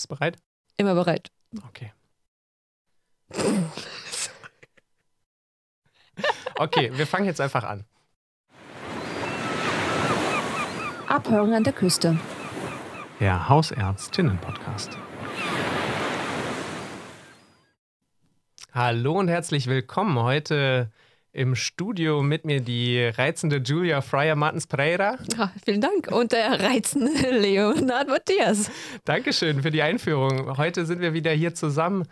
Bist du bereit? Immer bereit. Okay. Okay, wir fangen jetzt einfach an. Abhören an der Küste. Der Hausärztinnen-Podcast. Hallo und herzlich willkommen. Heute im Studio mit mir die reizende Julia Fryer Martens Pereira. Ja, vielen Dank. Und der reizende Leonard Matthias. Dankeschön für die Einführung. Heute sind wir wieder hier zusammen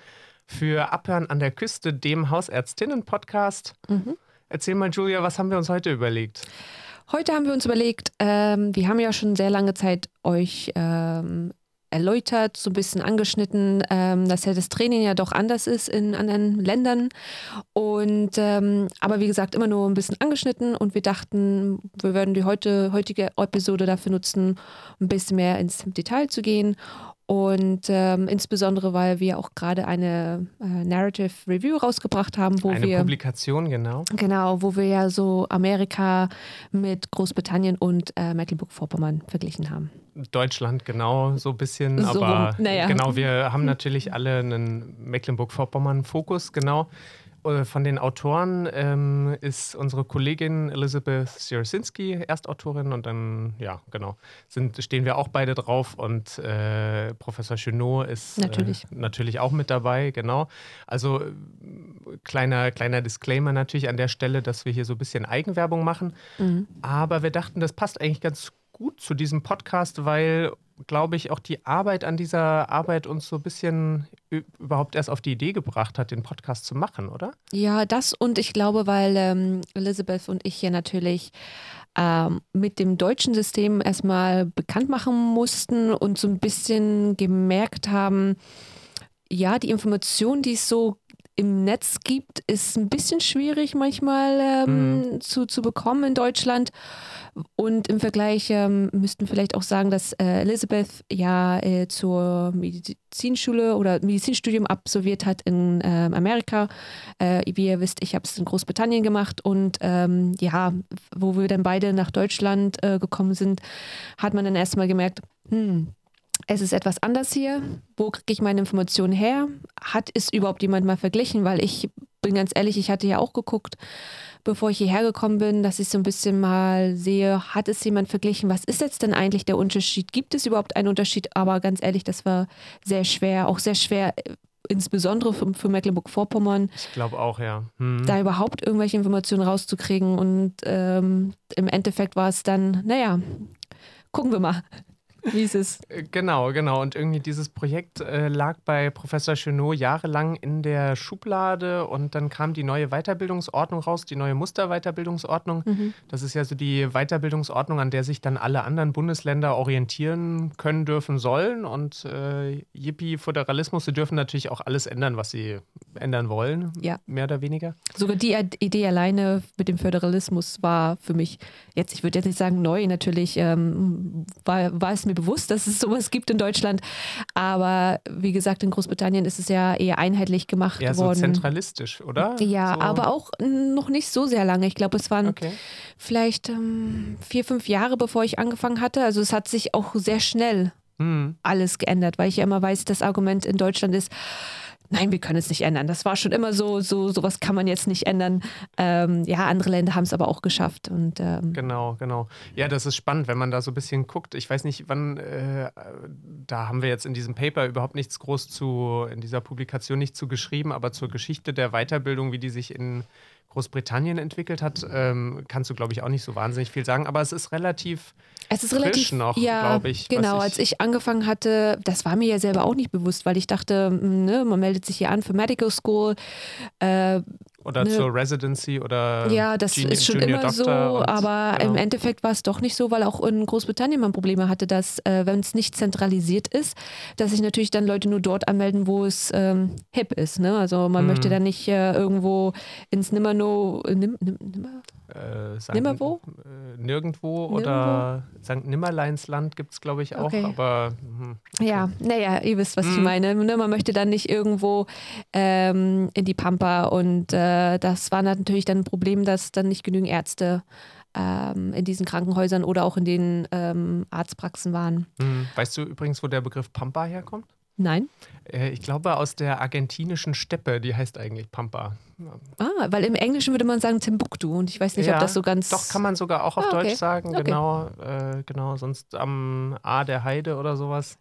für Abhören an der Küste, dem Hausärztinnen-Podcast. Mhm. Erzähl mal, Julia, was haben wir uns heute überlegt? Heute haben wir uns überlegt, ähm, wir haben ja schon sehr lange Zeit euch ähm, erläutert, so ein bisschen angeschnitten, ähm, dass ja das Training ja doch anders ist in anderen Ländern. Und ähm, aber wie gesagt, immer nur ein bisschen angeschnitten und wir dachten, wir würden die heute, heutige Episode dafür nutzen, ein bisschen mehr ins Detail zu gehen. Und ähm, insbesondere, weil wir auch gerade eine äh, Narrative Review rausgebracht haben, wo Eine wir Publikation, genau. genau, wo wir ja so Amerika mit Großbritannien und äh, Mecklenburg-Vorpommern verglichen haben. Deutschland, genau, so ein bisschen. So aber naja. genau, wir haben natürlich alle einen Mecklenburg-Vorpommern-Fokus, genau. Äh, Von den Autoren ähm, ist unsere Kollegin Elizabeth Siersinski Erstautorin und dann, ja, genau, sind, stehen wir auch beide drauf und äh, Professor Chenot ist Natürlich. Äh, natürlich auch mit dabei, genau. Also äh, kleiner, kleiner Disclaimer natürlich an der Stelle, dass wir hier so ein bisschen Eigenwerbung machen. Mhm. Aber wir dachten, das passt eigentlich ganz gut zu diesem Podcast, weil, glaube ich, auch die Arbeit an dieser Arbeit uns so ein bisschen überhaupt erst auf die Idee gebracht hat, den Podcast zu machen, oder? Ja, das und ich glaube, weil ähm, Elizabeth und ich hier natürlich ähm, mit dem deutschen System erstmal bekannt machen mussten und so ein bisschen gemerkt haben, ja, die Information, die es so im Netz gibt, ist ein bisschen schwierig manchmal ähm, zu, zu bekommen in Deutschland. Und im Vergleich ähm, müssten vielleicht auch sagen, dass äh, Elizabeth ja äh, zur Medizinschule oder Medizinstudium absolviert hat in ähm, Amerika. Äh, wie ihr wisst, ich habe es in Großbritannien gemacht und ähm, ja, wo wir dann beide nach Deutschland äh, gekommen sind, hat man dann erstmal gemerkt, hm, es ist etwas anders hier. Wo kriege ich meine Informationen her? Hat es überhaupt jemand mal verglichen? Weil ich bin ganz ehrlich, ich hatte ja auch geguckt, bevor ich hierher gekommen bin, dass ich so ein bisschen mal sehe, hat es jemand verglichen? Was ist jetzt denn eigentlich der Unterschied? Gibt es überhaupt einen Unterschied? Aber ganz ehrlich, das war sehr schwer, auch sehr schwer, äh, insbesondere für, für Mecklenburg-Vorpommern, Ich glaube auch, ja. Hm. da überhaupt irgendwelche Informationen rauszukriegen. Und ähm, im Endeffekt war es dann, naja, gucken wir mal, wie es. Äh, Genau, genau. Und irgendwie dieses Projekt äh, lag bei Professor Chenot jahrelang in der Schublade und dann kam die neue Weiterbildungsordnung raus, die neue Musterweiterbildungsordnung. Mhm. Das ist ja so die Weiterbildungsordnung, an der sich dann alle anderen Bundesländer orientieren können, dürfen, sollen. Und äh, Yippie, Föderalismus, sie dürfen natürlich auch alles ändern, was sie ändern wollen, Ja. mehr oder weniger. Sogar die Idee alleine mit dem Föderalismus war für mich jetzt, ich würde jetzt nicht sagen neu, natürlich ähm, war, war es mir bewusst, dass es sowas gibt in Deutschland. Aber wie gesagt, in Großbritannien ist es ja eher einheitlich gemacht Eher so worden. zentralistisch, oder? ja, so. aber auch noch nicht so sehr lange. Ich glaube, es waren Okay. vielleicht ähm, vier, fünf Jahre, bevor ich angefangen hatte. Also es hat sich auch sehr schnell Hm. alles geändert, weil ich ja immer weiß, das Argument in Deutschland ist, nein, wir können es nicht ändern. Das war schon immer so, so sowas kann man jetzt nicht ändern. Ähm, ja, andere Länder haben es aber auch geschafft. Und ähm, Genau, genau. Ja, das ist spannend, wenn man da so ein bisschen guckt. Ich weiß nicht, wann, äh, da haben wir jetzt in diesem Paper überhaupt nichts groß zu, in dieser Publikation nicht zu geschrieben, aber zur Geschichte der Weiterbildung, wie die sich in Großbritannien entwickelt hat, ähm, kannst du, glaube ich, auch nicht so wahnsinnig viel sagen. Aber es ist relativ, es ist relativ noch, ja, glaub ich, Genau, ich- als ich angefangen hatte, das war mir ja selber auch nicht bewusst, weil ich dachte, mh, ne, man meldet sich hier an für Medical School. Äh, oder Ne. zur Residency oder Ja, das Juni- ist schon Junior immer so, Doctor und- aber genau. im Endeffekt war es doch nicht so, weil auch in Großbritannien man Probleme hatte, dass, äh, wenn es nicht zentralisiert ist, dass sich natürlich dann Leute nur dort anmelden, wo es ähm, hip ist. Ne? Also man Mhm. möchte dann nicht äh, irgendwo ins Nimmerno, äh, Nim, Nim, Nimmer? Äh, St. Nimmerwo? Äh, nirgendwo, oder St. Nimmerleinsland gibt es, glaube ich, auch. Okay. Aber hm, Ja, naja, ihr wisst, was ich Mhm. meine. Ne? Man möchte dann nicht irgendwo ähm, in die Pampa und äh, das war natürlich dann ein Problem, dass dann nicht genügend Ärzte ähm, in diesen Krankenhäusern oder auch in den ähm, Arztpraxen waren. hm. weißt du übrigens, wo der Begriff Pampa herkommt? Nein. Äh, ich glaube aus der argentinischen Steppe, die heißt eigentlich Pampa. Ah, weil im Englischen würde man sagen Timbuktu und ich weiß nicht, ja, ob das so ganz. Doch, kann man sogar auch auf ah, okay. Deutsch sagen, okay. genau, äh, genau, sonst am A der Heide oder sowas.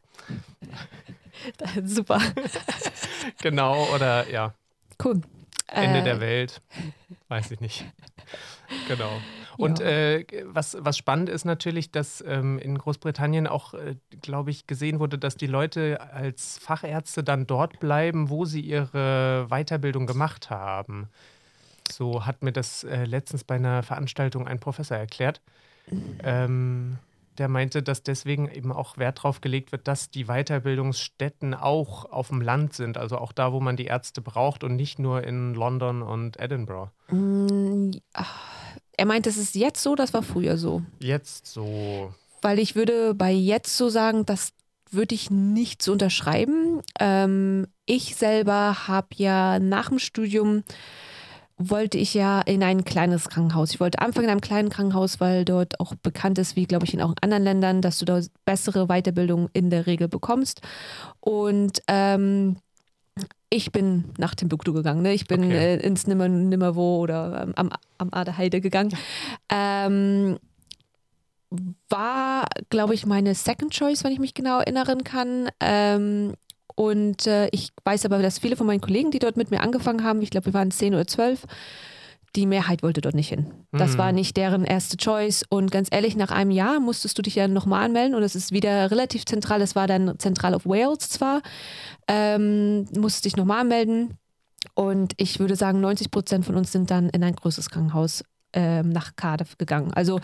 Super. genau, oder ja. Cool. Ende äh, der Welt. Weiß ich nicht. Genau. Und äh, was, was spannend ist natürlich, dass ähm, in Großbritannien auch, äh, glaube ich, gesehen wurde, dass die Leute als Fachärzte dann dort bleiben, wo sie ihre Weiterbildung gemacht haben. So hat mir das äh, letztens bei einer Veranstaltung ein Professor erklärt. Ähm, der meinte, dass deswegen eben auch Wert darauf gelegt wird, dass die Weiterbildungsstätten auch auf dem Land sind, also auch da, wo man die Ärzte braucht und nicht nur in London und Edinburgh. Mm, er meint, es ist jetzt so, das war früher so. Jetzt so. Weil ich würde bei jetzt so sagen, das würde ich nicht so unterschreiben. Ähm, ich selber habe ja nach dem Studium wollte ich ja in ein kleines Krankenhaus. Ich wollte anfangen in einem kleinen Krankenhaus, weil dort auch bekannt ist, wie glaube ich in auch in anderen Ländern, dass du da bessere Weiterbildung in der Regel bekommst. Und ähm, ich bin nach Timbuktu gegangen. Ne? Ich bin okay. äh, ins Nimmer, Nimmerwo oder ähm, am, am Aderheide gegangen. Ähm, war, glaube ich, meine Second Choice, wenn ich mich genau erinnern kann. Ähm, und äh, ich weiß aber, dass viele von meinen Kollegen, die dort mit mir angefangen haben, ich glaube, wir waren zehn oder zwölf, die Mehrheit wollte dort nicht hin. Das mhm. war nicht deren erste Choice. Und ganz ehrlich, nach einem Jahr musstest du dich ja nochmal anmelden und es ist wieder relativ zentral. Es war dann zentral auf Wales zwar. Ähm, musstest dich nochmal anmelden. Und ich würde sagen, 90 Prozent von uns sind dann in ein größeres Krankenhaus ähm, nach Cardiff gegangen. Also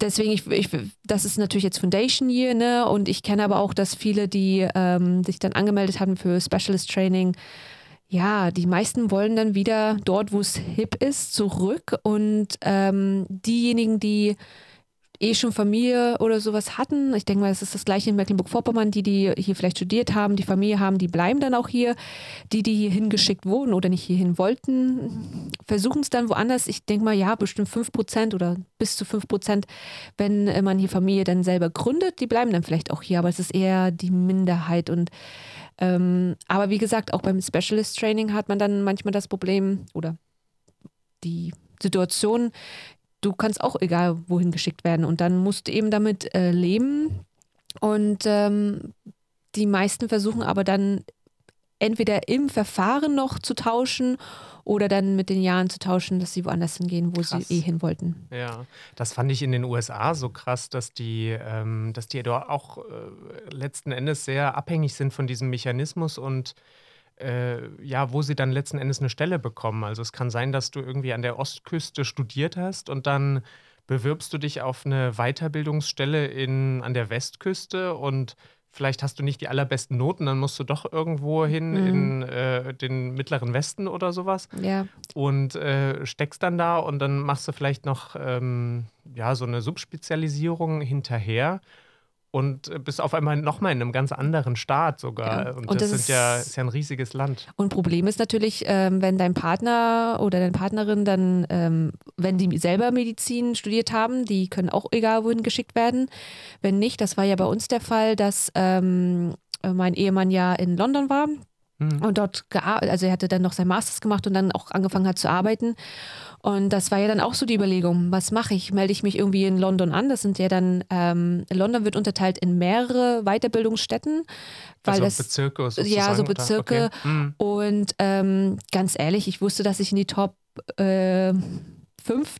deswegen, ich, ich, das ist natürlich jetzt Foundation Year, ne? Und ich kenne aber auch, dass viele, die ähm, sich dann angemeldet haben für Specialist Training, ja, die meisten wollen dann wieder dort, wo es hip ist, zurück. Und ähm, diejenigen, die eh schon Familie oder sowas hatten. Ich denke mal, es ist das gleiche in Mecklenburg-Vorpommern. Die, die hier vielleicht studiert haben, die Familie haben, die bleiben dann auch hier. Die, die hier hingeschickt wurden oder nicht hierhin wollten, versuchen es dann woanders. Ich denke mal, ja, bestimmt 5 Prozent oder bis zu 5 Prozent, wenn man hier Familie dann selber gründet, die bleiben dann vielleicht auch hier. Aber es ist eher die Minderheit und ähm, aber wie gesagt, auch beim Specialist Training hat man dann manchmal das Problem oder die Situation, du kannst auch egal wohin geschickt werden und dann musst du eben damit äh, leben. Und ähm, die meisten versuchen aber dann entweder im Verfahren noch zu tauschen oder dann mit den Jahren zu tauschen, dass sie woanders hingehen, wo krass. sie eh hin wollten. Ja, das fand ich in den USA so krass, dass die, ähm, dass die dort auch äh, letzten Endes sehr abhängig sind von diesem Mechanismus und äh, ja, wo sie dann letzten Endes eine Stelle bekommen. Also es kann sein, dass du irgendwie an der Ostküste studiert hast und dann bewirbst du dich auf eine Weiterbildungsstelle in, an der Westküste und vielleicht hast du nicht die allerbesten Noten, dann musst du doch irgendwo hin mhm. in äh, den mittleren Westen oder sowas. Ja. Und äh, steckst dann da und dann machst du vielleicht noch ähm, ja, so eine Subspezialisierung hinterher und äh, bist auf einmal nochmal in einem ganz anderen Staat sogar. Ja. Und, und, das, das ist, ja, ist ja ein riesiges Land. Und Problem ist natürlich, ähm, wenn dein Partner oder deine Partnerin dann, ähm, wenn die selber Medizin studiert haben, die können auch egal wohin geschickt werden. Wenn nicht, das war ja bei uns der Fall, dass ähm, mein Ehemann ja in London war mhm. und dort gearbeitet, also er hatte dann noch sein Masters gemacht und dann auch angefangen hat zu arbeiten. Und das war ja dann auch so die Überlegung, was mache ich? Melde ich mich irgendwie in London an? Das sind ja dann, ähm, London wird unterteilt in mehrere Weiterbildungsstätten. Weil also das, Bezirke sozusagen? Ja, so Bezirke. Okay. Mhm. Und ähm, ganz ehrlich, ich wusste, dass ich in die Top äh, fünf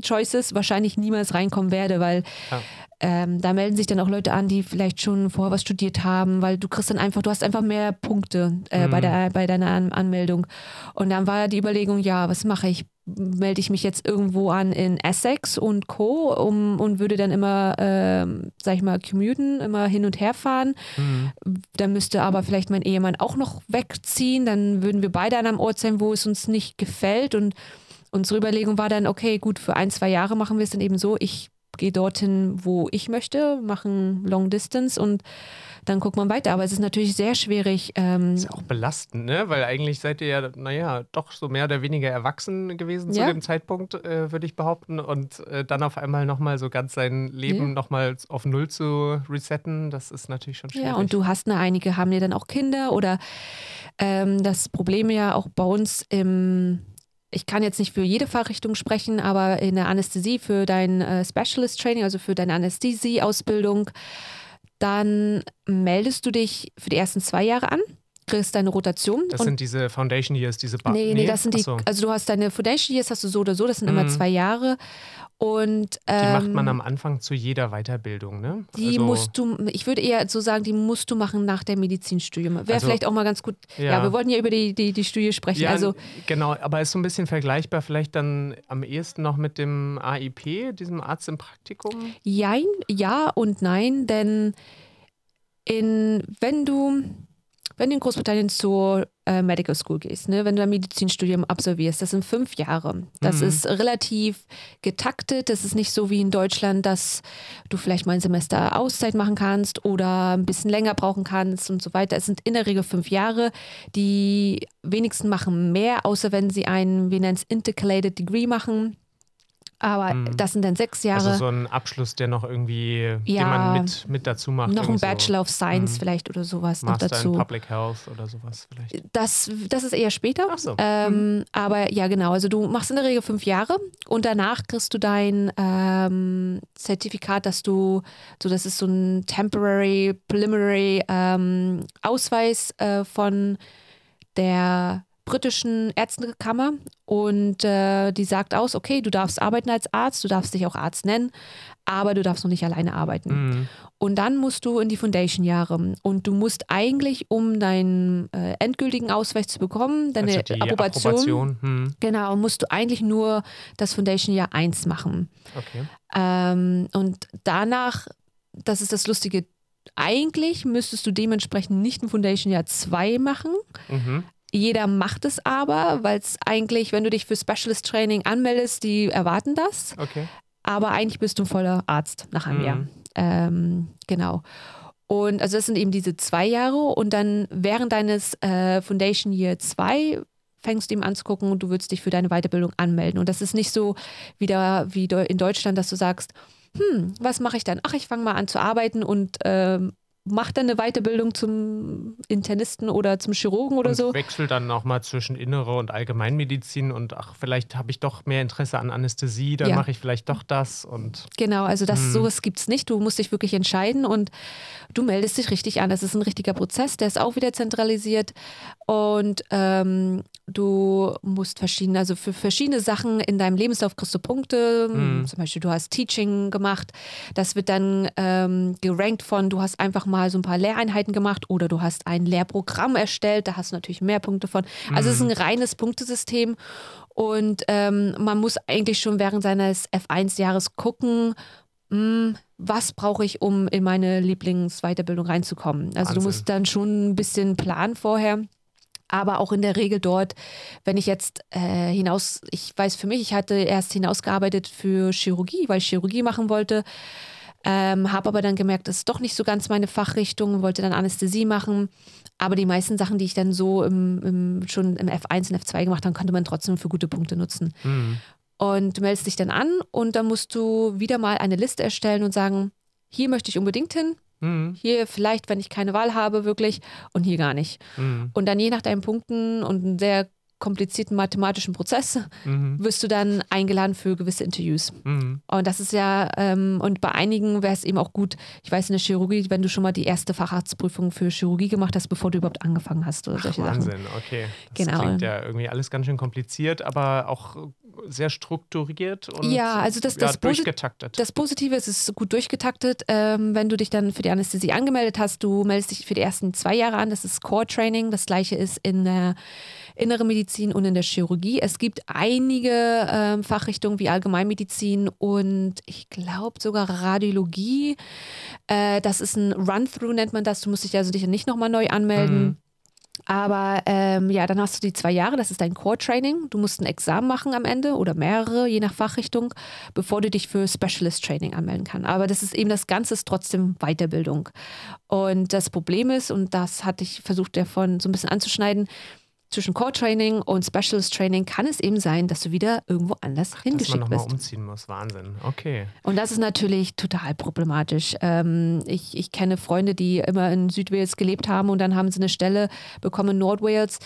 Choices wahrscheinlich niemals reinkommen werde, weil ja. ähm, da melden sich dann auch Leute an, die vielleicht schon vorher was studiert haben, weil du kriegst dann einfach, du hast einfach mehr Punkte äh, mhm. bei, der, bei deiner An Anmeldung. Und dann war die Überlegung, ja, was mache ich? Melde ich mich jetzt irgendwo an in Essex und Co. Um, und würde dann immer, äh, sag ich mal, commuten, immer hin und her fahren. Mhm. Dann müsste aber vielleicht mein Ehemann auch noch wegziehen. Dann würden wir beide an einem Ort sein, wo es uns nicht gefällt und Unsere Überlegung war dann, okay, gut, für ein, zwei Jahre machen wir es dann eben so. Ich gehe dorthin, wo ich möchte, machen Long Distance und dann guckt man weiter. Aber es ist natürlich sehr schwierig. Ähm, ist ja auch belastend, ne? Weil eigentlich seid ihr ja, naja, doch so mehr oder weniger erwachsen gewesen ja. zu dem Zeitpunkt, äh, würde ich behaupten. Und äh, dann auf einmal nochmal so ganz sein Leben ja. nochmal auf Null zu resetten, das ist natürlich schon schwierig. Ja, und du hast eine, einige haben ja dann auch Kinder oder ähm, das Problem ja auch bei uns im ich kann jetzt nicht für jede Fachrichtung sprechen, aber in der Anästhesie für dein äh, Specialist Training, also für deine Anästhesie-Ausbildung, dann meldest du dich für die ersten zwei Jahre an, kriegst deine Rotation. Das sind diese Foundation Years, diese ba nee, nee, das sind die, also du hast deine Foundation Years, hast du so oder so, das sind mhm. immer zwei Jahre. Und, ähm, die macht man ähm, am Anfang zu jeder Weiterbildung, ne? Die also, musst du, ich würde eher so sagen, die musst du machen nach der Medizinstudium. Wäre also, vielleicht auch mal ganz gut. Ja. ja, wir wollten ja über die, die, die Studie sprechen. Ja, also, genau, aber ist so ein bisschen vergleichbar, vielleicht dann am ehesten noch mit dem AIP, diesem Arzt im Praktikum? Jein, ja und nein, denn in, wenn du wenn du in Großbritannien zur äh, Medical School gehst, ne, wenn du ein Medizinstudium absolvierst, das sind fünf Jahre. Das mhm. ist relativ getaktet. Das ist nicht so wie in Deutschland, dass du vielleicht mal ein Semester Auszeit machen kannst oder ein bisschen länger brauchen kannst und so weiter. Es sind in der Regel fünf Jahre. Die wenigsten machen mehr, außer wenn sie ein, wir nennen es Intercalated Degree machen. Aber mhm. das sind dann sechs Jahre. Also so ein Abschluss, der noch irgendwie, ja, den man mit, mit dazu macht. Noch ein Bachelor so. of Science mhm. vielleicht oder sowas Master noch dazu. in Public Health oder sowas vielleicht. Das, das ist eher später. Ach so. Ähm, mhm. Aber ja, genau. Also du machst in der Regel fünf Jahre und danach kriegst du dein ähm, Zertifikat, dass du, so das ist so ein Temporary, Preliminary ähm, Ausweis äh, von der britischen Ärztekammer und äh, die sagt aus, okay, du darfst arbeiten als Arzt, du darfst dich auch Arzt nennen, aber du darfst noch nicht alleine arbeiten. Mhm. Und dann musst du in die Foundation-Jahre und du musst eigentlich, um deinen äh, endgültigen Ausweis zu bekommen, deine also Approbation, Approbation. Mhm. genau, musst du eigentlich nur das Foundation-Jahr 1 machen. Okay. Ähm, und danach, das ist das Lustige, eigentlich müsstest du dementsprechend nicht ein Foundation Jahr 2 machen, mhm. Jeder macht es aber, weil es eigentlich, wenn du dich für Specialist Training anmeldest, die erwarten das. Okay. Aber eigentlich bist du ein voller Arzt nach einem mhm. Jahr. Ähm, genau. Und also das sind eben diese zwei Jahre und dann während deines äh, Foundation Year 2 fängst du ihm anzugucken und du würdest dich für deine Weiterbildung anmelden. Und das ist nicht so wieder wie in Deutschland, dass du sagst, hm, was mache ich dann? Ach, ich fange mal an zu arbeiten und ähm, macht dann eine Weiterbildung zum Internisten oder zum Chirurgen oder und so. Wechselt dann nochmal zwischen Innere und Allgemeinmedizin und ach, vielleicht habe ich doch mehr Interesse an Anästhesie, dann ja. mache ich vielleicht doch das und. Genau, also das hm. sowas gibt es nicht. Du musst dich wirklich entscheiden und du meldest dich richtig an. Das ist ein richtiger Prozess, der ist auch wieder zentralisiert. Und ähm, du musst verschiedene, also für verschiedene Sachen in deinem Lebenslauf kriegst du Punkte. Mhm. Zum Beispiel, du hast Teaching gemacht. Das wird dann ähm, gerankt von, du hast einfach mal so ein paar Lehreinheiten gemacht oder du hast ein Lehrprogramm erstellt. Da hast du natürlich mehr Punkte von. Also mhm. es ist ein mhm. reines Punktesystem. Und ähm, man muss eigentlich schon während seines F1-Jahres gucken, mh, hm, was brauche ich, um in meine Lieblingsweiterbildung reinzukommen. Also Wahnsinn. du musst dann schon ein bisschen planen vorher aber auch in der Regel dort, wenn ich jetzt äh, hinaus, ich weiß für mich, ich hatte erst hinausgearbeitet für Chirurgie, weil ich Chirurgie machen wollte, ähm, habe aber dann gemerkt, das ist doch nicht so ganz meine Fachrichtung, wollte dann Anästhesie machen. Aber die meisten Sachen, die ich dann so im, im, schon im F1 und F2 gemacht habe, konnte man trotzdem für gute Punkte nutzen. Mhm. Und du meldest dich dann an und dann musst du wieder mal eine Liste erstellen und sagen, hier möchte ich unbedingt hin, Mhm. Hier vielleicht, wenn ich keine Wahl habe, wirklich und hier gar nicht. Mhm. Und dann je nach deinen Punkten und einem sehr komplizierten mathematischen Prozess mhm. wirst du dann eingeladen für gewisse Interviews. Mhm. Und das ist ja, ähm, und bei einigen wäre es eben auch gut, ich weiß in der Chirurgie, wenn du schon mal die erste Facharztprüfung für Chirurgie gemacht hast, bevor du überhaupt angefangen hast oder solche Ach, Wahnsinn, Sachen. okay. Das genau. klingt ja irgendwie alles ganz schön kompliziert, aber auch sehr strukturiert und ja, also das, das ja, durchgetaktet. Das Positive ist, es ist gut durchgetaktet. Ähm, wenn du dich dann für die Anästhesie angemeldet hast, du meldest dich für die ersten zwei Jahre an. Das ist Core Training. Das gleiche ist in der Innere Medizin und in der Chirurgie. Es gibt einige ähm, Fachrichtungen wie Allgemeinmedizin und ich glaube sogar Radiologie. Äh, das ist ein Run-Through, nennt man das. Du musst dich also dich nicht nochmal neu anmelden. Mhm. Aber ähm, ja, dann hast du die zwei Jahre, das ist dein Core-Training. Du musst ein Examen machen am Ende oder mehrere, je nach Fachrichtung, bevor du dich für Specialist-Training anmelden kannst. Aber das ist eben das Ganze ist trotzdem Weiterbildung. Und das Problem ist, und das hatte ich versucht davon so ein bisschen anzuschneiden, zwischen Core Training und Specialist Training kann es eben sein, dass du wieder irgendwo anders Ach, hingeschickt dass man bist. umziehen muss. Wahnsinn. Okay. Und das ist natürlich total problematisch. Ähm, ich, ich kenne Freunde, die immer in Südwales gelebt haben und dann haben sie eine Stelle bekommen in Nordwales,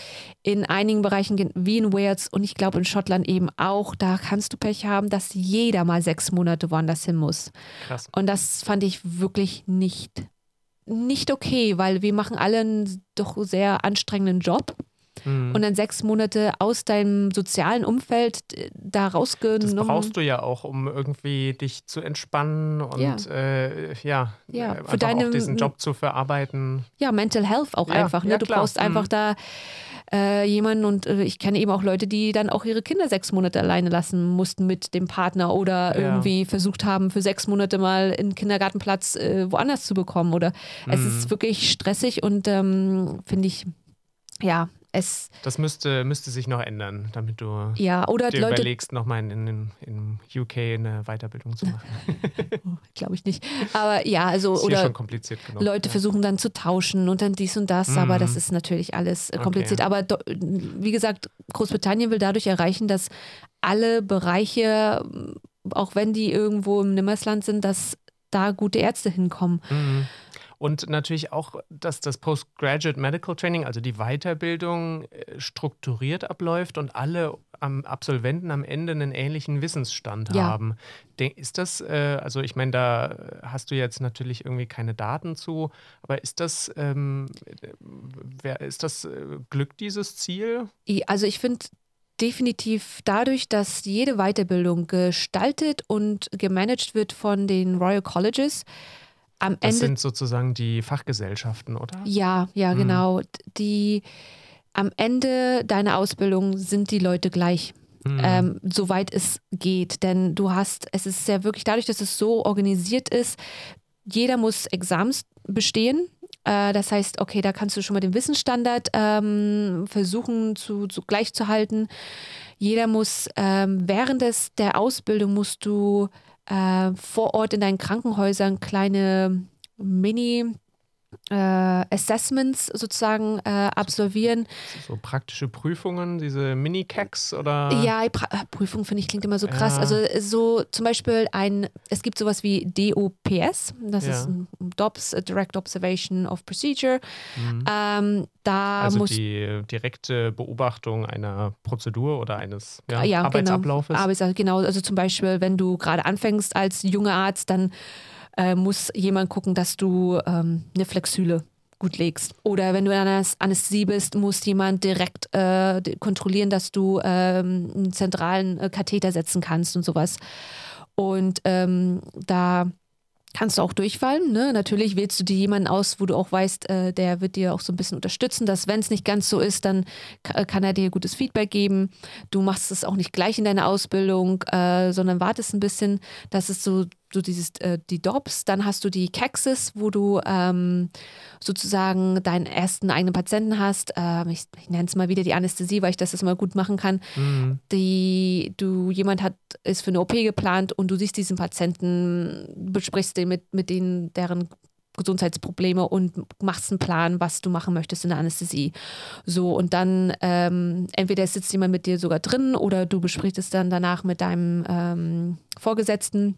in einigen Bereichen wie in Wales und ich glaube in Schottland eben auch. Da kannst du Pech haben, dass jeder mal sechs Monate woanders hin muss. Krass. Und das fand ich wirklich nicht nicht okay, weil wir machen alle einen doch sehr anstrengenden Job mhm. und dann sechs Monate aus deinem sozialen Umfeld äh, da rausgenommen. Das brauchst du ja auch, um irgendwie dich zu entspannen und ja, äh, ja, ja äh, für deine, auch diesen Job zu verarbeiten. Ja, Mental Health auch ja, einfach. Ne? Ja, du brauchst einfach mhm. da äh, jemanden und äh, ich kenne eben auch Leute, die dann auch ihre Kinder sechs Monate alleine lassen mussten mit dem Partner oder ja. irgendwie versucht haben, für sechs Monate mal einen Kindergartenplatz äh, woanders zu bekommen. Oder mhm. es ist wirklich stressig und ähm, finde ich, ja, es. Das müsste, müsste sich noch ändern, damit du ja, oder dir Leute, überlegst, nochmal in, in, in UK eine Weiterbildung zu machen. Glaube ich nicht. Aber ja, also ist oder schon kompliziert genug. Leute ja. versuchen dann zu tauschen und dann dies und das, mhm. aber das ist natürlich alles kompliziert. Okay. Aber do, wie gesagt, Großbritannien will dadurch erreichen, dass alle Bereiche, auch wenn die irgendwo im Nimmersland sind, dass da gute Ärzte hinkommen. Mhm. Und natürlich auch, dass das Postgraduate Medical Training, also die Weiterbildung, äh, strukturiert abläuft und alle Absolventen am Ende einen ähnlichen Wissensstand ja. haben. Ist das, äh, also ich meine, da hast du jetzt natürlich irgendwie keine Daten zu, aber ist das, ähm, ist das äh, Glück dieses Ziel? Also ich finde, definitiv dadurch, dass jede Weiterbildung gestaltet und gemanagt wird von den Royal Colleges, am Ende. Das sind sozusagen die Fachgesellschaften, oder? Ja, ja, mhm. genau. Die am Ende deiner Ausbildung sind die Leute gleich. Mhm. Ähm, soweit es geht. Denn du hast, es ist ja wirklich dadurch, dass es so organisiert ist, jeder muss Exams bestehen. Äh, das heißt, okay, da kannst du schon mal den Wissensstandard ähm, versuchen zu, zu gleich zu halten. Jeder muss ähm, während des, der Ausbildung musst du äh, vor Ort in deinen Krankenhäusern kleine Mini- äh, Assessments sozusagen äh, absolvieren. So praktische Prüfungen, diese Mini-Cacks oder? Ja, pra äh, Prüfung finde ich klingt immer so krass. Ja. Also so zum Beispiel ein, es gibt sowas wie DOPS, das ja. ist ein DOPS, Direct Observation of Procedure. Mhm. Ähm, da also muss die direkte Beobachtung einer Prozedur oder eines ja, ja, genau. Arbeitsablaufes. Genau. Arbeits genau, also zum Beispiel, wenn du gerade anfängst als junger Arzt, dann äh, muss jemand gucken, dass du ähm, eine Flexüle gut legst. Oder wenn du in einer Anästhesie bist, muss jemand direkt äh, kontrollieren, dass du ähm, einen zentralen äh, Katheter setzen kannst und sowas. Und ähm, da kannst du auch durchfallen. Ne? Natürlich wählst du dir jemanden aus, wo du auch weißt, äh, der wird dir auch so ein bisschen unterstützen, dass wenn es nicht ganz so ist, dann kann er dir gutes Feedback geben. Du machst es auch nicht gleich in deiner Ausbildung, äh, sondern wartest ein bisschen. Das ist so so dieses, äh, die DOPS, dann hast du die Caxes, wo du ähm, sozusagen deinen ersten eigenen Patienten hast. Ähm, ich, ich nenne es mal wieder die Anästhesie, weil ich das, das mal gut machen kann. Mhm. Die, du, jemand hat, ist für eine OP geplant und du siehst diesen Patienten, besprichst den mit, mit denen, deren Gesundheitsprobleme und machst einen Plan, was du machen möchtest in der Anästhesie. So, und dann ähm, entweder sitzt jemand mit dir sogar drin oder du besprichst es dann danach mit deinem ähm, Vorgesetzten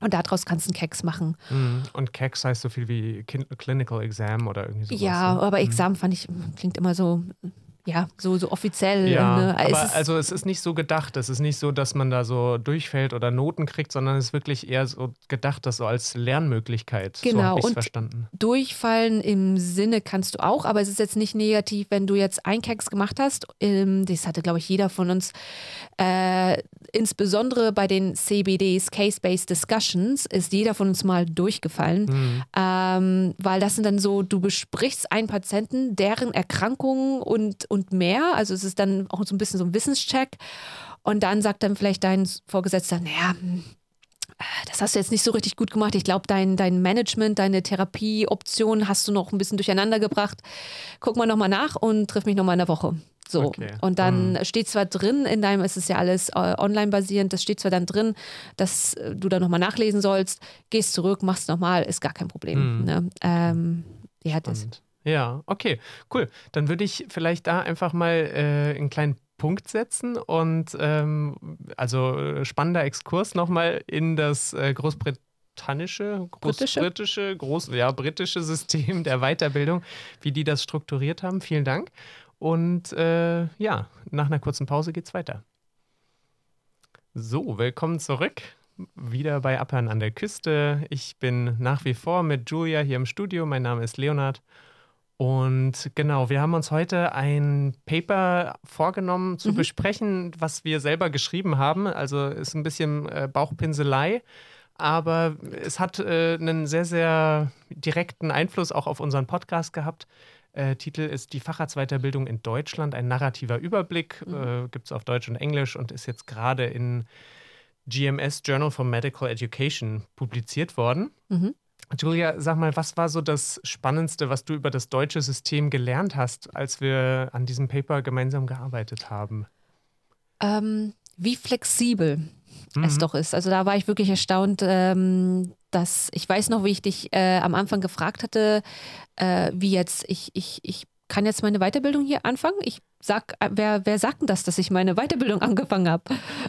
und daraus kannst du einen Keks machen. Mhm. Und Keks heißt so viel wie Clinical Exam oder irgendwie sowas. Ja, ne? aber mhm. Exam fand ich, klingt immer so ja, so, so offiziell. Ja, ne? aber es also es ist nicht so gedacht. Es ist nicht so, dass man da so durchfällt oder Noten kriegt, sondern es ist wirklich eher so gedacht, das so als Lernmöglichkeit. Genau. So und verstanden. durchfallen im Sinne kannst du auch, aber es ist jetzt nicht negativ, wenn du jetzt ein Keks gemacht hast. Ähm, das hatte, glaube ich, jeder von uns. Äh, insbesondere bei den CBDs, Case-Based Discussions, ist jeder von uns mal durchgefallen. Mhm. Ähm, weil das sind dann so, du besprichst einen Patienten, deren Erkrankungen und, und und mehr. Also es ist dann auch so ein bisschen so ein Wissenscheck. Und dann sagt dann vielleicht dein Vorgesetzter, naja, das hast du jetzt nicht so richtig gut gemacht. Ich glaube, dein, dein Management, deine Therapieoption hast du noch ein bisschen durcheinander gebracht. Guck mal nochmal nach und triff mich nochmal in der Woche. So. Okay. Und dann mhm. steht zwar drin, in deinem, es ist ja alles äh, online basierend, das steht zwar dann drin, dass äh, du da nochmal nachlesen sollst, gehst zurück, machst nochmal, ist gar kein Problem. Mhm. Ne? Ähm, ja, das. Ja, okay, cool. Dann würde ich vielleicht da einfach mal äh, einen kleinen Punkt setzen und ähm, also spannender Exkurs nochmal in das äh, großbritannische, großbritische, groß, ja, britische System der Weiterbildung, wie die das strukturiert haben. Vielen Dank. Und äh, ja, nach einer kurzen Pause geht's weiter. So, willkommen zurück. Wieder bei Appern an der Küste. Ich bin nach wie vor mit Julia hier im Studio. Mein Name ist Leonard. Und genau, wir haben uns heute ein Paper vorgenommen zu mhm. besprechen, was wir selber geschrieben haben. Also ist ein bisschen äh, Bauchpinselei, aber es hat äh, einen sehr, sehr direkten Einfluss auch auf unseren Podcast gehabt. Äh, Titel ist Die Facharztweiterbildung in Deutschland, ein narrativer Überblick. Mhm. Äh, Gibt es auf Deutsch und Englisch und ist jetzt gerade in GMS Journal for Medical Education publiziert worden. Mhm. Julia, sag mal, was war so das Spannendste, was du über das deutsche System gelernt hast, als wir an diesem Paper gemeinsam gearbeitet haben? Ähm, wie flexibel mhm. es doch ist. Also da war ich wirklich erstaunt, ähm, dass ich weiß noch, wie ich dich äh, am Anfang gefragt hatte, äh, wie jetzt ich, ich, ich kann jetzt meine Weiterbildung hier anfangen. Ich sag, äh, wer, wer sagt denn das, dass ich meine Weiterbildung angefangen habe?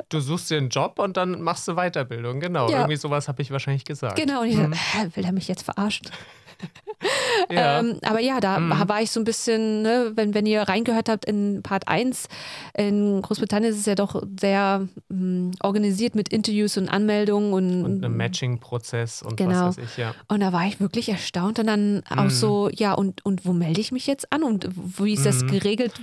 Du suchst dir einen Job und dann machst du Weiterbildung, genau. Ja. Irgendwie sowas habe ich wahrscheinlich gesagt. Genau, und ich mhm. dachte, will er mich jetzt verarschen? ja. Ähm, aber ja, da mhm. war ich so ein bisschen, ne, wenn, wenn ihr reingehört habt in Part 1, in Großbritannien ist es ja doch sehr mh, hm, organisiert mit Interviews und Anmeldungen und, und einem Matching-Prozess und genau. was weiß ich, ja. Und da war ich wirklich erstaunt und dann mhm. auch so, ja, und, und wo melde ich mich jetzt an und wie ist das mhm. geregelt?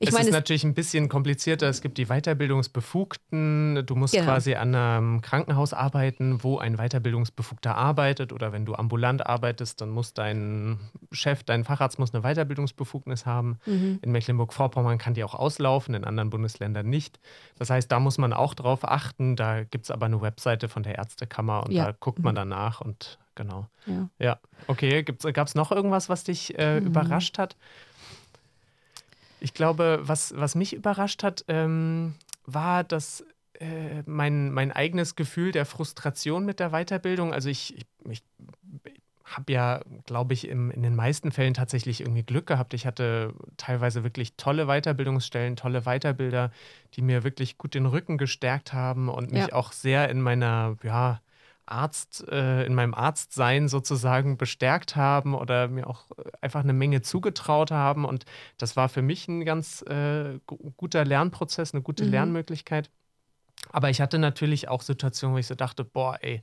Ich es meine, ist natürlich ein bisschen komplizierter. Es gibt die Weiterbildungsbefugten. Du musst genau. quasi an einem Krankenhaus arbeiten, wo ein Weiterbildungsbefugter arbeitet oder wenn du ambulant arbeitest, dann muss dein Chef, dein Facharzt muss eine Weiterbildungsbefugnis haben. Mhm. In Mecklenburg-Vorpommern kann die auch auslaufen, in anderen Bundesländern nicht. Das heißt, da muss man auch drauf achten. Da gibt es aber eine Webseite von der Ärztekammer und ja. da guckt man mhm. danach und genau. Ja, ja. okay. Gab es noch irgendwas, was dich äh, mhm. überrascht hat? Ich glaube, was, was mich überrascht hat, ähm, war, dass äh, mein, mein eigenes Gefühl der Frustration mit der Weiterbildung, also ich, ich, ich habe ja, glaube ich, im, in den meisten Fällen tatsächlich irgendwie Glück gehabt. Ich hatte teilweise wirklich tolle Weiterbildungsstellen, tolle Weiterbilder, die mir wirklich gut den Rücken gestärkt haben und mich ja. auch sehr in meiner, ja, Arzt, äh, in meinem Arztsein sozusagen bestärkt haben oder mir auch einfach eine Menge zugetraut haben. Und das war für mich ein ganz äh, guter Lernprozess, eine gute mhm. Lernmöglichkeit. Aber ich hatte natürlich auch Situationen, wo ich so dachte, boah, ey,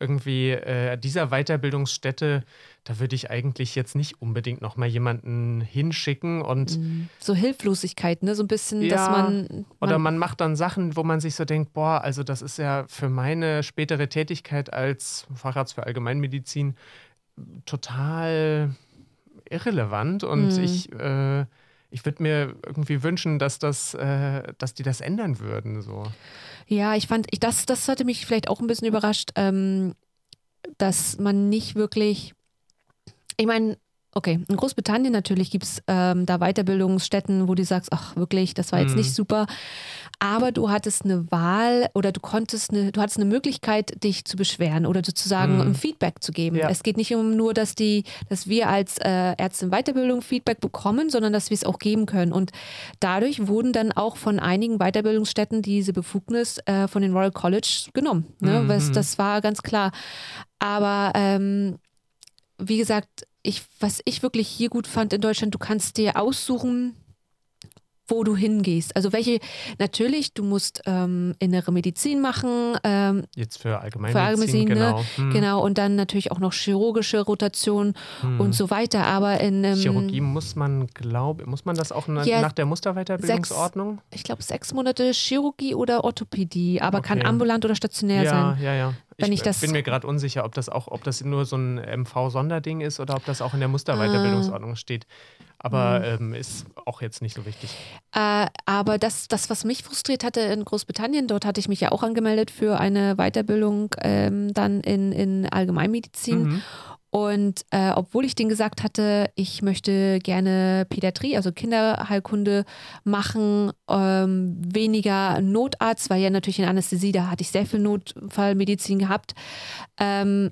irgendwie äh, dieser Weiterbildungsstätte, da würde ich eigentlich jetzt nicht unbedingt noch mal jemanden hinschicken und mhm. so Hilflosigkeit, ne, so ein bisschen, ja, dass man, man, oder man macht dann Sachen, wo man sich so denkt, boah, also das ist ja für meine spätere Tätigkeit als Facharzt für Allgemeinmedizin total irrelevant und mhm. ich äh, ich würde mir irgendwie wünschen, dass das, äh, dass die das ändern würden. So. Ja, ich fand, ich, das, das hatte mich vielleicht auch ein bisschen überrascht, ähm, dass man nicht wirklich, ich meine, Okay, in Großbritannien natürlich gibt es ähm, da Weiterbildungsstätten, wo du sagst, ach wirklich, das war jetzt mhm. nicht super. Aber du hattest eine Wahl oder du konntest eine, du hattest eine Möglichkeit, dich zu beschweren oder sozusagen mhm. Feedback zu geben. Ja. Es geht nicht um nur, dass die, dass wir als äh, Ärzte in Weiterbildung Feedback bekommen, sondern dass wir es auch geben können. Und dadurch wurden dann auch von einigen Weiterbildungsstätten diese Befugnis äh, von den Royal College genommen. Ne? Mhm. Das, das war ganz klar. Aber ähm, wie gesagt, ich, was ich wirklich hier gut fand in Deutschland, du kannst dir aussuchen, wo du hingehst. Also welche, natürlich, du musst ähm, innere Medizin machen. Ähm, Jetzt für Allgemeinmedizin, für genau. Ne? Hm. Genau, und dann natürlich auch noch chirurgische Rotation hm. und so weiter. Aber in ähm, Chirurgie muss man, glaube muss man das auch na, ja, nach der Musterweiterbildungsordnung? Sechs, ich glaube sechs Monate Chirurgie oder Orthopädie, aber okay. kann ambulant oder stationär ja, sein. Ja, ja, ja. Wenn ich, ich bin mir gerade unsicher, ob das auch, ob das nur so ein MV-Sonderding ist oder ob das auch in der Musterweiterbildungsordnung äh. steht. Aber mhm. ähm, ist auch jetzt nicht so wichtig. Äh, aber das, das, was mich frustriert hatte in Großbritannien, dort hatte ich mich ja auch angemeldet für eine Weiterbildung ähm, dann in, in Allgemeinmedizin. Mhm. Und äh, obwohl ich denen gesagt hatte, ich möchte gerne Pädiatrie, also Kinderheilkunde machen, ähm, weniger Notarzt, weil ja natürlich in Anästhesie, da hatte ich sehr viel Notfallmedizin gehabt, ähm,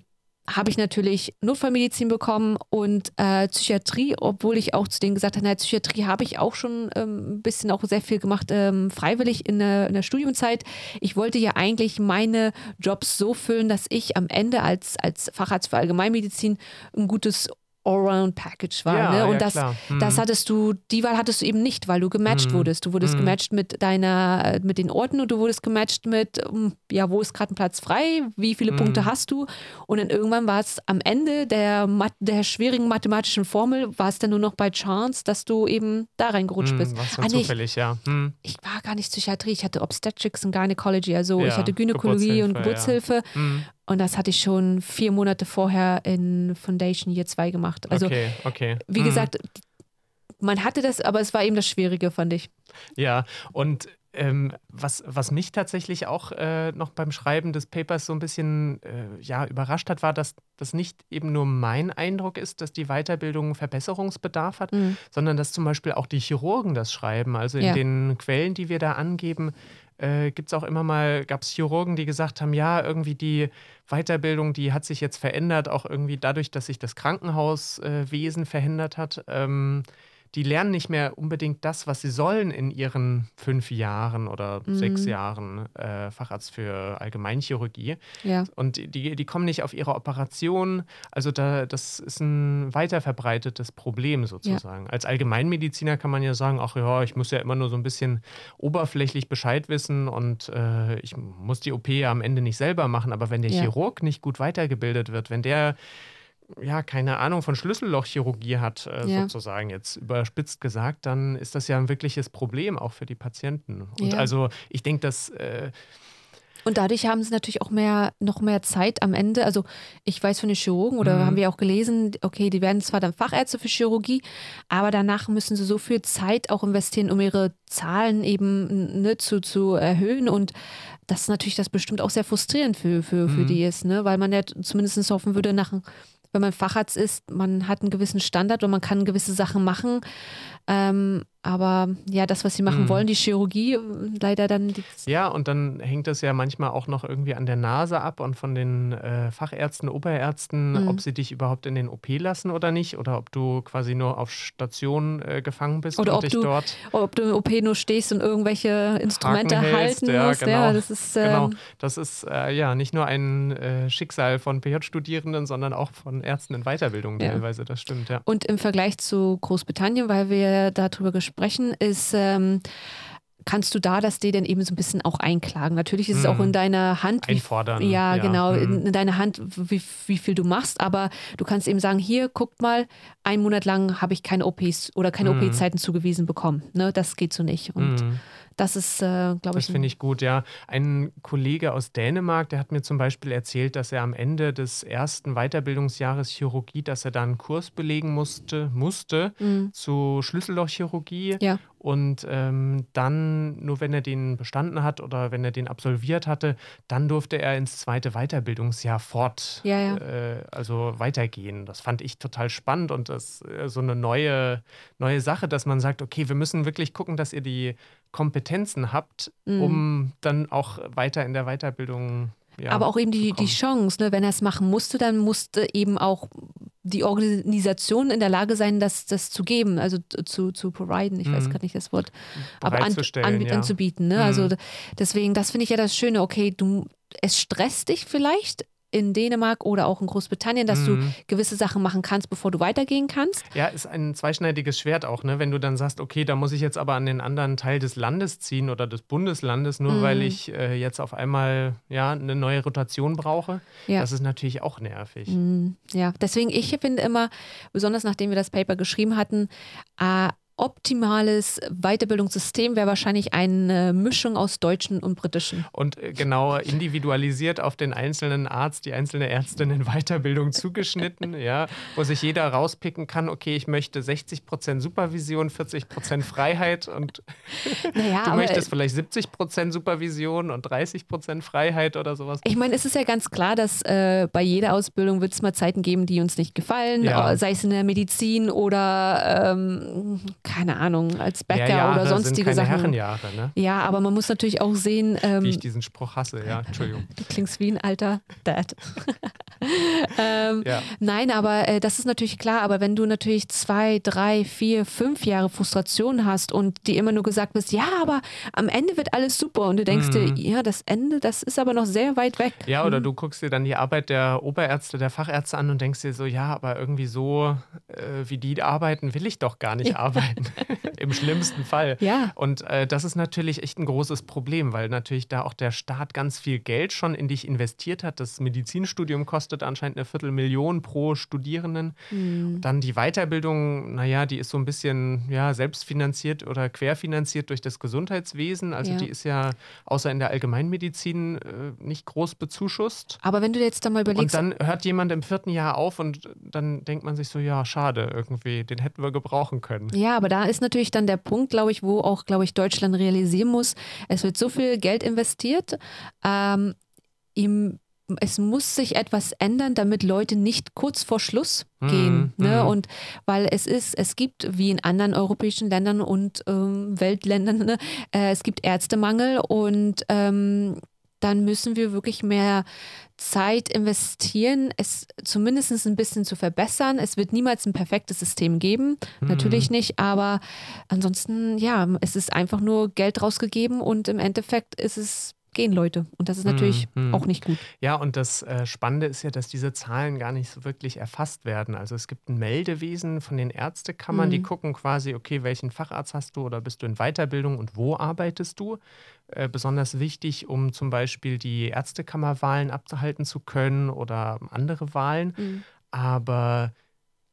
habe ich natürlich Notfallmedizin bekommen und äh, Psychiatrie, obwohl ich auch zu denen gesagt habe, na, Psychiatrie habe ich auch schon ähm, ein bisschen auch sehr viel gemacht, ähm, freiwillig in der, in der Studiumzeit. Ich wollte ja eigentlich meine Jobs so füllen, dass ich am Ende als, als Facharzt für Allgemeinmedizin ein gutes Allround-Package war. Ja, ne? Und ja, das, hm. das hattest du, die Wahl hattest du eben nicht, weil du gematcht hm. wurdest. Du wurdest hm. gematcht mit deiner, mit den Orten und du wurdest gematcht mit, hm, ja, wo ist gerade ein Platz frei, wie viele Punkte hm. hast du? Und dann irgendwann war es am Ende der, der schwierigen mathematischen Formel, war es dann nur noch bei Chance, dass du eben da reingerutscht hm, bist. Was ah, nee, zufällig, ja. Ich war gar nicht Psychiatrie, ich hatte Obstetrics und Gynecology, also ja, ich hatte Gynäkologie und Geburtshilfe. Und das hatte ich schon vier Monate vorher in Foundation Year 2 gemacht. Also, okay, okay. wie mhm. gesagt, man hatte das, aber es war eben das Schwierige, fand ich. Ja, und ähm, was, was mich tatsächlich auch äh, noch beim Schreiben des Papers so ein bisschen äh, ja, überrascht hat, war, dass das nicht eben nur mein Eindruck ist, dass die Weiterbildung Verbesserungsbedarf hat, mhm. sondern dass zum Beispiel auch die Chirurgen das schreiben. Also in ja. den Quellen, die wir da angeben, äh, gibt es auch immer mal, gab es Chirurgen, die gesagt haben, ja, irgendwie die Weiterbildung, die hat sich jetzt verändert, auch irgendwie dadurch, dass sich das Krankenhauswesen äh, verändert hat. Ähm, die lernen nicht mehr unbedingt das, was sie sollen in ihren fünf Jahren oder mhm. sechs Jahren äh, Facharzt für Allgemeinchirurgie. Ja. Und die, die kommen nicht auf ihre Operation. Also da, das ist ein weiter verbreitetes Problem sozusagen. Ja. Als Allgemeinmediziner kann man ja sagen, ach ja, ich muss ja immer nur so ein bisschen oberflächlich Bescheid wissen und äh, ich muss die OP ja am Ende nicht selber machen. Aber wenn der ja. Chirurg nicht gut weitergebildet wird, wenn der ja, keine Ahnung von Schlüssellochchirurgie hat, äh, ja. sozusagen jetzt überspitzt gesagt, dann ist das ja ein wirkliches Problem auch für die Patienten. Und ja. also ich denke, dass äh, und dadurch haben sie natürlich auch mehr, noch mehr Zeit am Ende. Also ich weiß von den Chirurgen oder mhm. haben wir auch gelesen, okay, die werden zwar dann Fachärzte für Chirurgie, aber danach müssen sie so viel Zeit auch investieren, um ihre Zahlen eben ne, zu, zu erhöhen. Und das ist natürlich das bestimmt auch sehr frustrierend für, für, für mhm. die ist, ne? weil man ja zumindest hoffen würde, nach wenn man Facharzt ist, man hat einen gewissen Standard und man kann gewisse Sachen machen. Ähm, aber ja, das, was sie machen mhm. wollen, die Chirurgie, leider dann. Ja, und dann hängt das ja manchmal auch noch irgendwie an der Nase ab und von den äh, Fachärzten, Oberärzten, mhm. ob sie dich überhaupt in den OP lassen oder nicht, oder ob du quasi nur auf Station äh, gefangen bist oder und ob dich du, dort. Ob du im OP nur stehst und irgendwelche Instrumente hältst, halten ja, musst. Genau. Ja, das ist, ähm, genau. Das ist äh, ja nicht nur ein äh, Schicksal von PJ-Studierenden, sondern auch von Ärzten in Weiterbildung ja. teilweise, das stimmt, ja. Und im Vergleich zu Großbritannien, weil wir darüber sprechen, ist, ähm, kannst du da das dir dann eben so ein bisschen auch einklagen. Natürlich ist es auch in mhm. deiner Hand. Wie, Einfordern. Ja, ja. genau, in, mhm. in, deiner Hand, wie, wie viel du machst, aber du kannst eben sagen, hier, guckt mal, einen Monat lang habe ich keine OPs oder keine mhm. OP-Zeiten zugewiesen bekommen. Ne, das geht so nicht. Und. Das ist, äh, glaube ich. Das finde ich gut, ja. Ein Kollege aus Dänemark, der hat mir zum Beispiel erzählt, dass er am Ende des ersten Weiterbildungsjahres Chirurgie, dass er da einen Kurs belegen musste, musste mhm. zu Schlüssellochchirurgie. Ja. Und ähm, dann, nur wenn er den bestanden hat oder wenn er den absolviert hatte, dann durfte er ins zweite Weiterbildungsjahr fort, ja, ja. Äh, also weitergehen. Das fand ich total spannend und das äh, so eine neue, neue Sache, dass man sagt, okay, wir müssen wirklich gucken, dass ihr die Kompetenzen habt, mhm. um dann auch weiter in der Weiterbildung ja, aber auch eben die, die Chance, ne? wenn er es machen musste, dann musste eben auch die Organisation in der Lage sein, das, das zu geben, also zu, zu providen, ich mhm. weiß gerade nicht das Wort, aber an, an, ja. anzubieten. Ne? Also mhm. Also deswegen, das finde ich ja das Schöne, okay, du, es stresst dich vielleicht, in Dänemark oder auch in Großbritannien, dass mhm. du gewisse Sachen machen kannst, bevor du weitergehen kannst. Ja, ist ein zweischneidiges Schwert auch, ne? Wenn du dann sagst, okay, da muss ich jetzt aber an den anderen Teil des Landes ziehen oder des Bundeslandes, nur mhm. weil ich äh, jetzt auf einmal ja eine neue Rotation brauche. Ja. Das ist natürlich auch nervig. Mhm. Ja, deswegen ich finde immer, besonders nachdem wir das Paper geschrieben hatten, äh, optimales Weiterbildungssystem wäre wahrscheinlich eine Mischung aus deutschen und britischen. Und äh, genau individualisiert auf den einzelnen Arzt, die einzelne Ärztin in Weiterbildung zugeschnitten, ja, wo sich jeder rauspicken kann, okay, ich möchte 60 Prozent Supervision, 40 Prozent Freiheit und naja, du möchtest vielleicht 70 Prozent Supervision und 30 Prozent Freiheit oder sowas. Ich meine, es ist ja ganz klar, dass äh, bei jeder Ausbildung wird es mal Zeiten geben, die uns nicht gefallen, ja. sei es in der Medizin oder ähm, keine Ahnung, als Bäcker ja, oder sonstige sind keine Sachen. Herrenjahre, ne? Ja, aber man muss natürlich auch sehen. Ähm, Wie ich diesen Spruch hasse, ja, Entschuldigung. Du klingst wie ein alter Dad. ähm, ja. Nein, aber äh, das ist natürlich klar, aber wenn du natürlich zwei, drei, vier, fünf Jahre Frustration hast und dir immer nur gesagt wirst, ja, aber am Ende wird alles super und du denkst mhm. dir, ja, das Ende, das ist aber noch sehr weit weg. Ja, oder mhm. du guckst dir dann die Arbeit der Oberärzte, der Fachärzte an und denkst dir so, ja, aber irgendwie so, äh, wie die arbeiten, will ich doch gar nicht arbeiten. Im schlimmsten Fall. Ja. Und äh, das ist natürlich echt ein großes Problem, weil natürlich da auch der Staat ganz viel Geld schon in dich investiert hat. Das Medizinstudium kostet anscheinend eine Viertelmillion pro Studierenden. Mhm. Dann die Weiterbildung, naja, die ist so ein bisschen ja, selbstfinanziert oder querfinanziert durch das Gesundheitswesen. Also ja. die ist ja außer in der Allgemeinmedizin äh, nicht groß bezuschusst. Aber wenn du jetzt da mal überlegst. Und dann hört jemand im vierten Jahr auf und dann denkt man sich so, ja, schade irgendwie, den hätten wir gebrauchen können. Ja, aber da ist natürlich dann der Punkt, glaube ich, wo auch, glaube ich, Deutschland realisieren muss, es wird so viel Geld investiert. Ähm, ihm es muss sich etwas ändern, damit Leute nicht kurz vor Schluss gehen. Mm, ne? Mm. Und weil es ist, es gibt wie in anderen europäischen Ländern und ähm, Weltländern, ne? äh, es gibt Ärztemangel und ähm, dann müssen wir wirklich mehr Zeit investieren, es zumindest ein bisschen zu verbessern. Es wird niemals ein perfektes System geben, mhm. natürlich nicht, aber ansonsten, ja, es ist einfach nur Geld rausgegeben und im Endeffekt ist es gehen Leute. Und das ist natürlich mhm. auch nicht gut. Ja, und das äh, Spannende ist ja, dass diese Zahlen gar nicht so wirklich erfasst werden. Also es gibt ein Meldewesen von den Ärztekammern, mhm. die gucken quasi, okay, welchen Facharzt hast du oder bist du in Weiterbildung und wo arbeitest du? Äh, besonders wichtig, um zum Beispiel die Ärztekammerwahlen abzuhalten zu können oder andere Wahlen. Mhm. Aber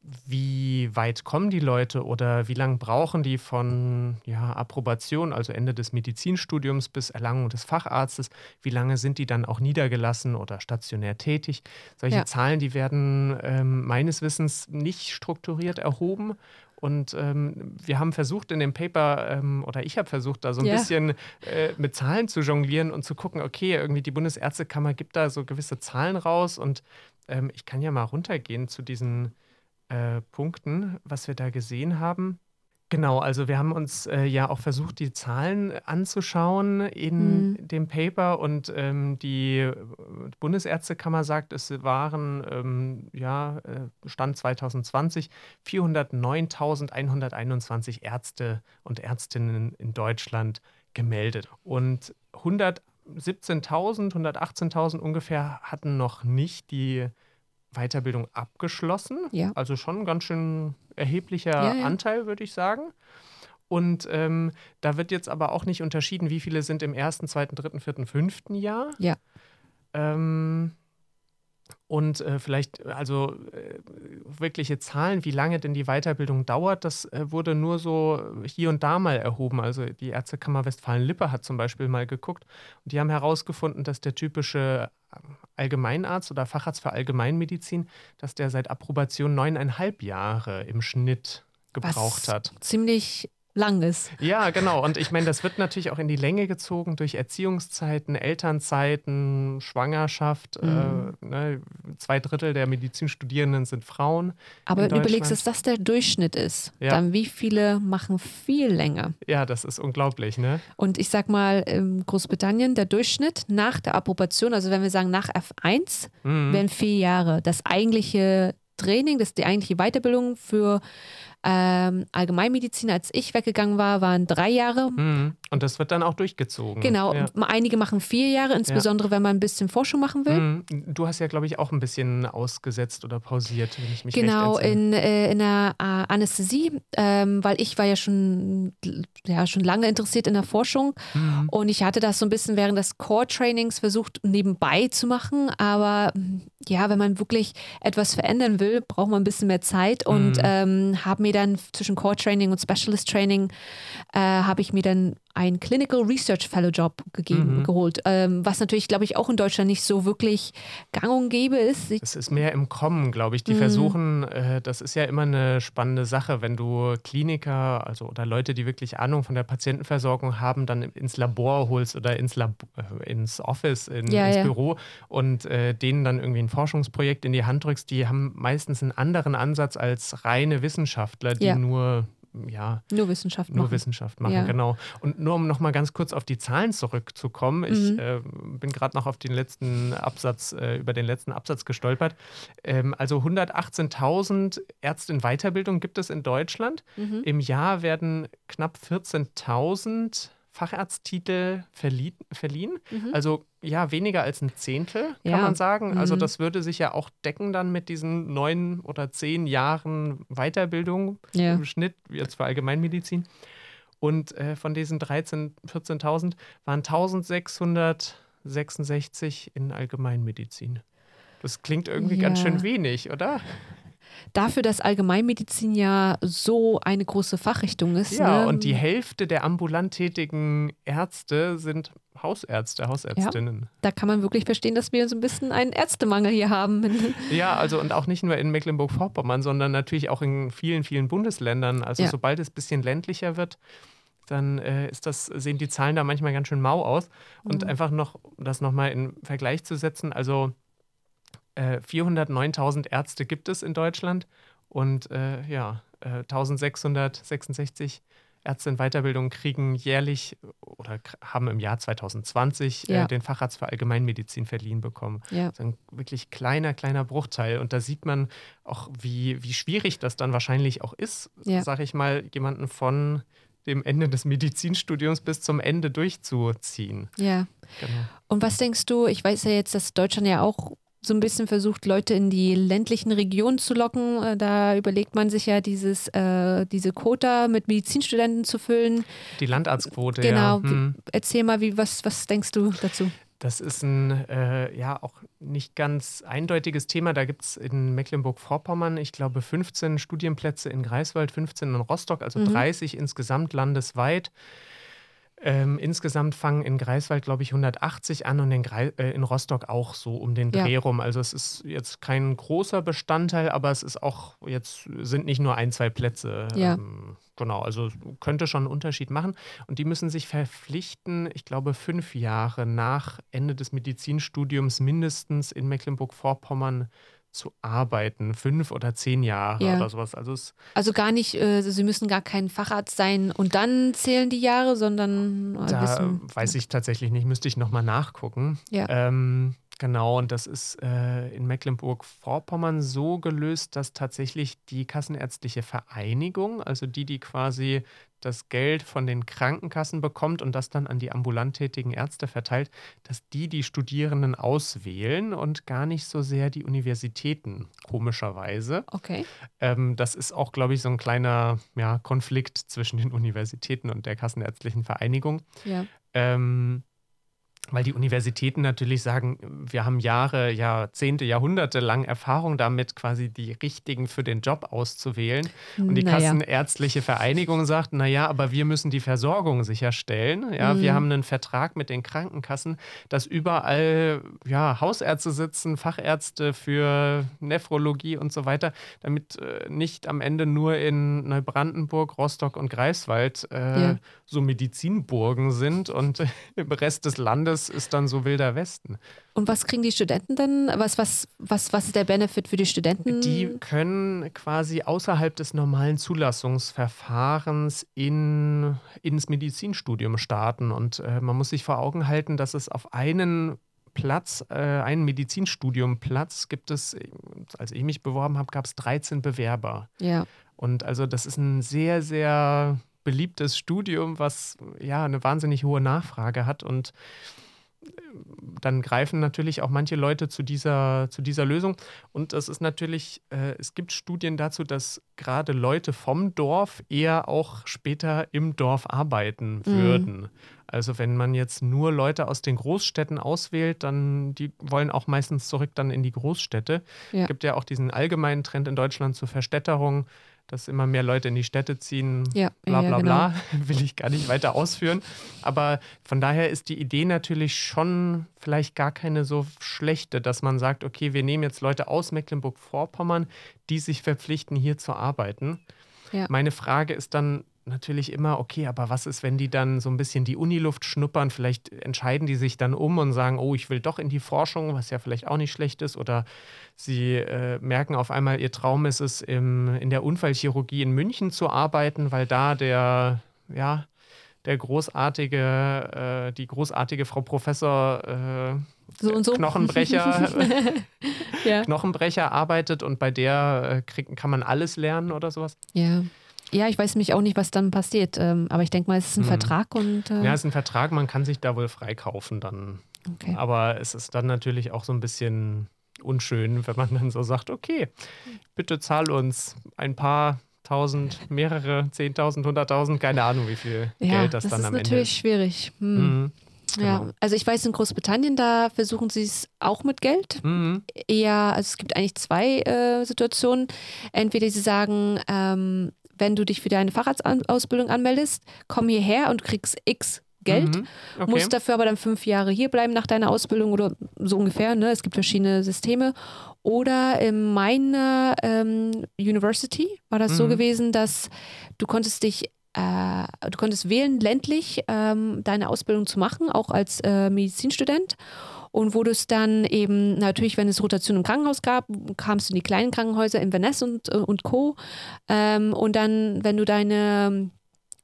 wie weit kommen die Leute oder wie lange brauchen die von ja, Approbation, also Ende des Medizinstudiums bis Erlangung des Facharztes? Wie lange sind die dann auch niedergelassen oder stationär tätig? Solche ja. Zahlen, die werden ähm, meines Wissens nicht strukturiert erhoben. Und ähm, wir haben versucht in dem Paper, ähm, oder ich habe versucht, da so ein ja. bisschen äh, mit Zahlen zu jonglieren und zu gucken, okay, irgendwie die Bundesärztekammer gibt da so gewisse Zahlen raus und ähm, ich kann ja mal runtergehen zu diesen äh, Punkten, was wir da gesehen haben. Genau, also wir haben uns äh, ja auch versucht, die Zahlen anzuschauen in mhm. dem Paper und ähm, die Bundesärztekammer sagt, es waren, ähm, ja, äh, Stand 2020, 409.121 Ärzte und Ärztinnen in Deutschland gemeldet. Und 117.000, 118.000 ungefähr hatten noch nicht die Weiterbildung abgeschlossen. Ja. Also schon ein ganz schön erheblicher ja, ja. Anteil, würde ich sagen. Und ähm, da wird jetzt aber auch nicht unterschieden, wie viele sind im ersten, zweiten, dritten, vierten, fünften Jahr. Ja. Ähm, und äh, vielleicht, also äh, wirkliche Zahlen, wie lange denn die Weiterbildung dauert, das äh, wurde nur so hier und da mal erhoben. Also die Ärztekammer Westfalen-Lippe hat zum Beispiel mal geguckt und die haben herausgefunden, dass der typische Allgemeinarzt oder Facharzt für Allgemeinmedizin, dass der seit Approbation neuneinhalb Jahre im Schnitt gebraucht Was hat. Ziemlich lang ist. Ja, genau. Und ich meine, das wird natürlich auch in die Länge gezogen durch Erziehungszeiten, Elternzeiten, Schwangerschaft. Mhm. Äh, ne, zwei Drittel der Medizinstudierenden sind Frauen. Aber überlegst, dass das der Durchschnitt ist. Ja. Dann wie viele machen viel länger? Ja, das ist unglaublich, ne? Und ich sag mal, in Großbritannien, der Durchschnitt nach der Approbation, also wenn wir sagen nach F1, mhm. wären vier Jahre. Das eigentliche Training, das die eigentliche Weiterbildung für ähm, Allgemeinmedizin, als ich weggegangen war, waren drei Jahre. Mhm. Und das wird dann auch durchgezogen. Genau, ja. einige machen vier Jahre, insbesondere ja. wenn man ein bisschen Forschung machen will. Mhm. Du hast ja, glaube ich, auch ein bisschen ausgesetzt oder pausiert, wenn ich mich Genau, in, äh, in der äh, Anästhesie, ähm, weil ich war ja schon, ja schon lange interessiert in der Forschung mhm. und ich hatte das so ein bisschen während des Core-Trainings versucht, nebenbei zu machen, aber ja, wenn man wirklich etwas verändern will, braucht man ein bisschen mehr Zeit und mhm. ähm, habe mir mir dann zwischen Core Training und Specialist Training, äh, habe ich mir dann einen Clinical Research Fellow Job gegeben, mhm. geholt, ähm, was natürlich, glaube ich, auch in Deutschland nicht so wirklich gang und gäbe ist. Es ist mehr im Kommen, glaube ich. Die mhm. versuchen, äh, das ist ja immer eine spannende Sache, wenn du Kliniker, also oder Leute, die wirklich Ahnung von der Patientenversorgung haben, dann ins Labor holst oder ins, Lab äh, ins Office, in, ja, ins ja. Büro und äh, denen dann irgendwie ein Forschungsprojekt in die Hand drückst, die haben meistens einen anderen Ansatz als reine Wissenschaftler, die ja. nur ja, nur Wissenschaft nur machen. Wissenschaft machen, ja. genau. Und nur um noch mal ganz kurz auf die Zahlen zurückzukommen, ich mhm. äh, bin gerade noch auf den letzten Absatz, äh, über den letzten Absatz gestolpert. Ähm, also 118.000 Ärzte in Weiterbildung gibt es in Deutschland. Mhm. Im Jahr werden knapp 14.000 Facharzttitel verlie verliehen. Mhm. Also ja, weniger als ein Zehntel, kann ja. man sagen. Also mhm. Das würde sich ja auch decken dann mit diesen neun oder zehn Jahren Weiterbildung ja. im Schnitt, jetzt für Allgemeinmedizin. Und äh, von diesen 13.000, 14.000 waren 1666 in Allgemeinmedizin. Das klingt irgendwie ja. ganz schön wenig, oder? Dafür, dass Allgemeinmedizin ja so eine große Fachrichtung ist. Ja, ne? und die Hälfte der ambulant tätigen Ärzte sind Hausärzte, Hausärztinnen. Ja, da kann man wirklich verstehen, dass wir so ein bisschen einen Ärztemangel hier haben. ja, also und auch nicht nur in Mecklenburg-Vorpommern, sondern natürlich auch in vielen, vielen Bundesländern. Also ja. sobald es ein bisschen ländlicher wird, dann äh, ist das, sehen die Zahlen da manchmal ganz schön mau aus. Und mhm. einfach noch, das nochmal in Vergleich zu setzen, also 409.000 äh, Ärzte gibt es in Deutschland und äh, ja, äh, 1666 Ärzte in Weiterbildung kriegen jährlich oder haben im Jahr 2020 äh, ja. äh, den Facharzt für Allgemeinmedizin verliehen bekommen. Ja. Das ist ein wirklich kleiner, kleiner Bruchteil. Und da sieht man auch, wie, wie schwierig das dann wahrscheinlich auch ist, ja. sage ich mal, jemanden von dem Ende des Medizinstudiums bis zum Ende durchzuziehen. Ja. Genau. Und was denkst du, ich weiß ja jetzt, dass Deutschland ja auch so ein bisschen versucht, Leute in die ländlichen Regionen zu locken. Äh, da überlegt man sich ja, dieses, äh, diese Quota mit Medizinstudenten zu füllen. Die Landarztquote, genau. ja. Genau. Erzähl mal, wie, was, was denkst du dazu? Das ist ein äh, ja auch nicht ganz eindeutiges Thema. Da gibt es in Mecklenburg-Vorpommern, ich glaube, 15 Studienplätze in Greifswald, 15 in Rostock, also mhm. 30 insgesamt landesweit. Ähm, insgesamt fangen in Greifswald, glaube ich, 180 an und in, Gre äh, in Rostock auch so um den Dreh ja. rum. Also es ist jetzt kein großer Bestandteil, aber es ist auch, jetzt sind nicht nur ein, zwei Plätze. Ja. Ähm, genau, also könnte schon einen Unterschied machen. Und die müssen sich verpflichten, ich glaube, fünf Jahre nach Ende des Medizinstudiums mindestens in Mecklenburg-Vorpommern zu arbeiten, fünf oder zehn Jahre ja. oder sowas. Also, also gar nicht, äh, Sie müssen gar kein Facharzt sein und dann zählen die Jahre, sondern äh, da wissen, weiß ich tatsächlich nicht, müsste ich nochmal nachgucken. Ja. Ähm, Genau, und das ist äh, in Mecklenburg-Vorpommern so gelöst, dass tatsächlich die Kassenärztliche Vereinigung, also die, die quasi das Geld von den Krankenkassen bekommt und das dann an die ambulant tätigen Ärzte verteilt, dass die die Studierenden auswählen und gar nicht so sehr die Universitäten, komischerweise. Okay. Ähm, das ist auch, glaube ich, so ein kleiner ja, Konflikt zwischen den Universitäten und der Kassenärztlichen Vereinigung. Ja. Ähm, weil die Universitäten natürlich sagen, wir haben Jahre, Jahrzehnte, Jahrhunderte lang Erfahrung damit, quasi die richtigen für den Job auszuwählen. Und die naja. Kassenärztliche Vereinigung sagt, naja, aber wir müssen die Versorgung sicherstellen. Ja, mhm. wir haben einen Vertrag mit den Krankenkassen, dass überall ja, Hausärzte sitzen, Fachärzte für Nephrologie und so weiter, damit äh, nicht am Ende nur in Neubrandenburg, Rostock und Greifswald äh, ja. so Medizinburgen sind und im Rest des Landes das ist dann so wilder Westen. Und was kriegen die Studenten dann? Was, was, was, was ist der Benefit für die Studenten? Die können quasi außerhalb des normalen Zulassungsverfahrens in, ins Medizinstudium starten. Und äh, man muss sich vor Augen halten, dass es auf einen Platz, äh, einen Medizinstudiumplatz gibt es, als ich mich beworben habe, gab es 13 Bewerber. Ja. Und also das ist ein sehr, sehr beliebtes Studium, was ja eine wahnsinnig hohe Nachfrage hat und dann greifen natürlich auch manche Leute zu dieser, zu dieser Lösung. Und es ist natürlich, äh, es gibt Studien dazu, dass gerade Leute vom Dorf eher auch später im Dorf arbeiten mhm. würden. Mhm. Also wenn man jetzt nur Leute aus den Großstädten auswählt, dann die wollen auch meistens zurück dann in die Großstädte. Es ja. gibt ja auch diesen allgemeinen Trend in Deutschland zur Verstädterung dass immer mehr Leute in die Städte ziehen, Ja, bla ja, bla genau. bla, will ich gar nicht weiter ausführen. Aber von daher ist die Idee natürlich schon vielleicht gar keine so schlechte, dass man sagt, okay, wir nehmen jetzt Leute aus Mecklenburg-Vorpommern, die sich verpflichten, hier zu arbeiten. Ja. Meine Frage ist dann natürlich immer, okay, aber was ist, wenn die dann so ein bisschen die Uniluft schnuppern? Vielleicht entscheiden die sich dann um und sagen, oh, ich will doch in die Forschung, was ja vielleicht auch nicht schlecht ist. Oder sie äh, merken auf einmal, ihr Traum ist es, im, in der Unfallchirurgie in München zu arbeiten, weil da der, ja, der großartige, äh, die großartige Frau Professor äh, So und so. Knochenbrecher, ja. Knochenbrecher arbeitet und bei der äh, kriegt, kann man alles lernen oder sowas. ja. Ja, ich weiß nämlich auch nicht, was dann passiert. Ähm, aber ich denke mal, es ist ein Mhm. Vertrag und äh, Ja, es ist ein Vertrag, man kann sich da wohl freikaufen dann. okay. Aber es ist dann natürlich auch so ein bisschen unschön, wenn man dann so sagt, okay, bitte zahl uns ein paar tausend, mehrere, zehntausend, hunderttausend, keine Ahnung, wie viel ja, Geld das, das dann ist am Ende natürlich ist. schwierig. Hm. Mhm. Ja, genau. also ich weiß, in Großbritannien, da versuchen sie es auch mit Geld. Mhm. Eher, also es gibt eigentlich zwei äh, Situationen. Entweder sie sagen, ähm, wenn du dich für deine Fahrradausbildung anmeldest, komm hierher und kriegst X Geld. Mhm. Okay. Musst dafür aber dann fünf Jahre hier bleiben nach deiner Ausbildung oder so ungefähr. Ne? Es gibt verschiedene Systeme. Oder in meiner ähm, University war das so Mhm. gewesen, dass du konntest dich äh, du konntest wählen, ländlich ähm, deine Ausbildung zu machen, auch als äh, Medizinstudent. Und wo du es dann eben, natürlich, wenn es Rotation im Krankenhaus gab, kamst du in die kleinen Krankenhäuser, Inverness und, äh, und Co. Ähm, und dann, wenn du deine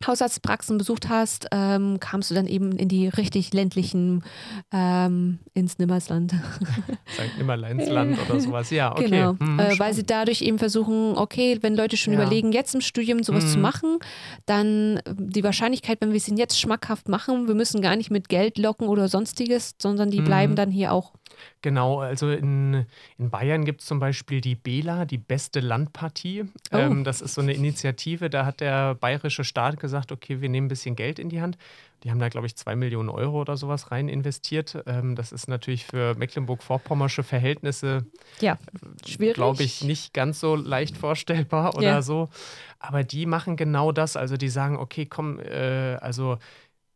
Hausarztpraxen besucht hast, ähm, kamst du dann eben in die richtig ländlichen, ähm, ins Nimmersland. St. Nimmerleinsland oder sowas. Ja, okay. Genau, Mhm, äh, weil sie dadurch eben versuchen, okay, wenn Leute schon Ja. überlegen, jetzt im Studium sowas Mhm. zu machen, dann äh, die Wahrscheinlichkeit, wenn wir es ihnen jetzt schmackhaft machen, wir müssen gar nicht mit Geld locken oder sonstiges, sondern die Mhm. bleiben dann hier auch. Genau, also in, in Bayern gibt es zum Beispiel die BELA, die beste Landpartie. Oh. Ähm, das ist so eine Initiative, da hat der bayerische Staat gesagt, okay, wir nehmen ein bisschen Geld in die Hand. Die haben da, glaube ich, zwei Millionen Euro oder sowas rein investiert. Ähm, das ist natürlich für Mecklenburg-Vorpommersche Verhältnisse, Ja, schwierig. glaube ich, nicht ganz so leicht vorstellbar oder Ja. so. Aber die machen genau das. Also die sagen, okay, komm, äh, also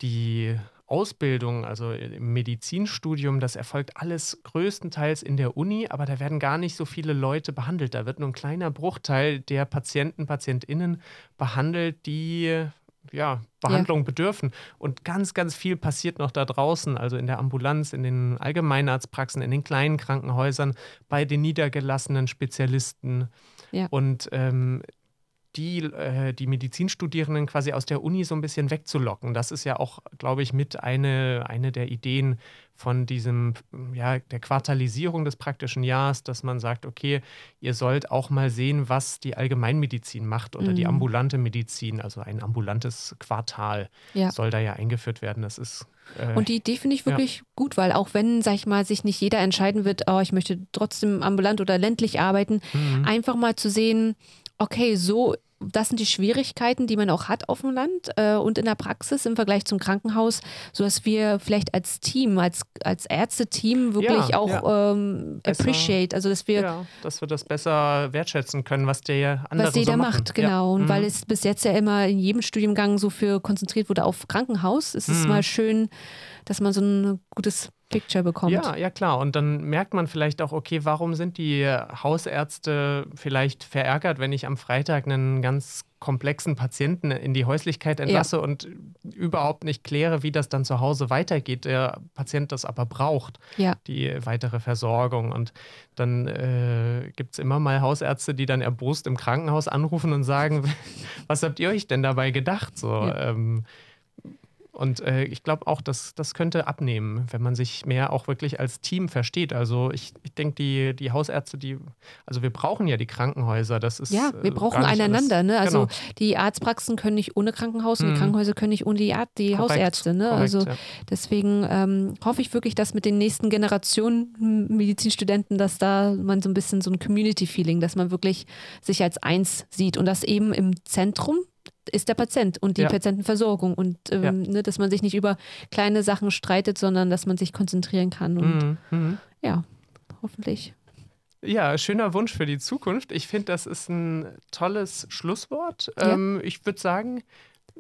die Ausbildung, also im Medizinstudium, das erfolgt alles größtenteils in der Uni, aber da werden gar nicht so viele Leute behandelt. Da wird nur ein kleiner Bruchteil der Patienten, PatientInnen behandelt, die ja, Behandlung bedürfen. Und ganz, ganz viel passiert noch da draußen, also in der Ambulanz, in den Allgemeinarztpraxen, in den kleinen Krankenhäusern, bei den niedergelassenen Spezialisten. Ja. Und ähm, die, äh, die Medizinstudierenden quasi aus der Uni so ein bisschen wegzulocken. Das ist ja auch, glaube ich, mit eine, eine der Ideen von diesem, ja, der Quartalisierung des praktischen Jahres, dass man sagt, okay, ihr sollt auch mal sehen, was die Allgemeinmedizin macht oder die Mhm. ambulante Medizin, also ein ambulantes Quartal Ja. soll da ja eingeführt werden. Das ist äh, Und die Idee finde ich wirklich gut, weil auch wenn, sag ich mal, sich nicht jeder entscheiden wird, oh, ich möchte trotzdem ambulant oder ländlich arbeiten, mhm. einfach mal zu sehen, okay, so, das sind die Schwierigkeiten, die man auch hat auf dem Land äh, und in der Praxis im Vergleich zum Krankenhaus, sodass wir vielleicht als Team, als, als Ärzteteam wirklich Ja, auch ja. Ähm, appreciate, also dass wir ja, dass wir das besser wertschätzen können, was der andere was jeder so macht, genau. Und Mhm. weil es bis jetzt ja immer in jedem Studiengang so für konzentriert wurde auf Krankenhaus, ist es Mhm. mal schön, dass man so ein gutes Picture bekommt. Ja, ja klar. Und dann merkt man vielleicht auch, okay, warum sind die Hausärzte vielleicht verärgert, wenn ich am Freitag einen ganz komplexen Patienten in die Häuslichkeit entlasse und überhaupt nicht kläre, wie das dann zu Hause weitergeht, der Patient das aber braucht, Ja. die weitere Versorgung. Und dann äh, gibt es immer mal Hausärzte, die dann erbost im Krankenhaus anrufen und sagen, was habt ihr euch denn dabei gedacht? So, Ja. ähm, und äh, ich glaube auch, dass das könnte abnehmen, wenn man sich mehr auch wirklich als Team versteht. Also ich, ich denke, die, die Hausärzte, die, also wir brauchen ja die Krankenhäuser. Das ist Ja, wir äh, brauchen einander. alles- Ne? Also genau. die Arztpraxen können nicht ohne Krankenhaus und Mhm. die Krankenhäuser können nicht ohne die, Ar die Korrekt, Hausärzte. Ne? korrekt, also ja. deswegen ähm, hoffe ich wirklich, dass mit den nächsten Generationen hm, Medizinstudenten, dass da man so ein bisschen so ein Community-Feeling, dass man wirklich sich als eins sieht und das eben im Zentrum ist der Patient und die Ja. Patientenversorgung und ähm, Ja. ne, dass man sich nicht über kleine Sachen streitet, sondern dass man sich konzentrieren kann und Mhm, mhm. ja, hoffentlich. Ja, schöner Wunsch für die Zukunft. Ich finde, das ist ein tolles Schlusswort. Ja. Ähm, ich würde sagen,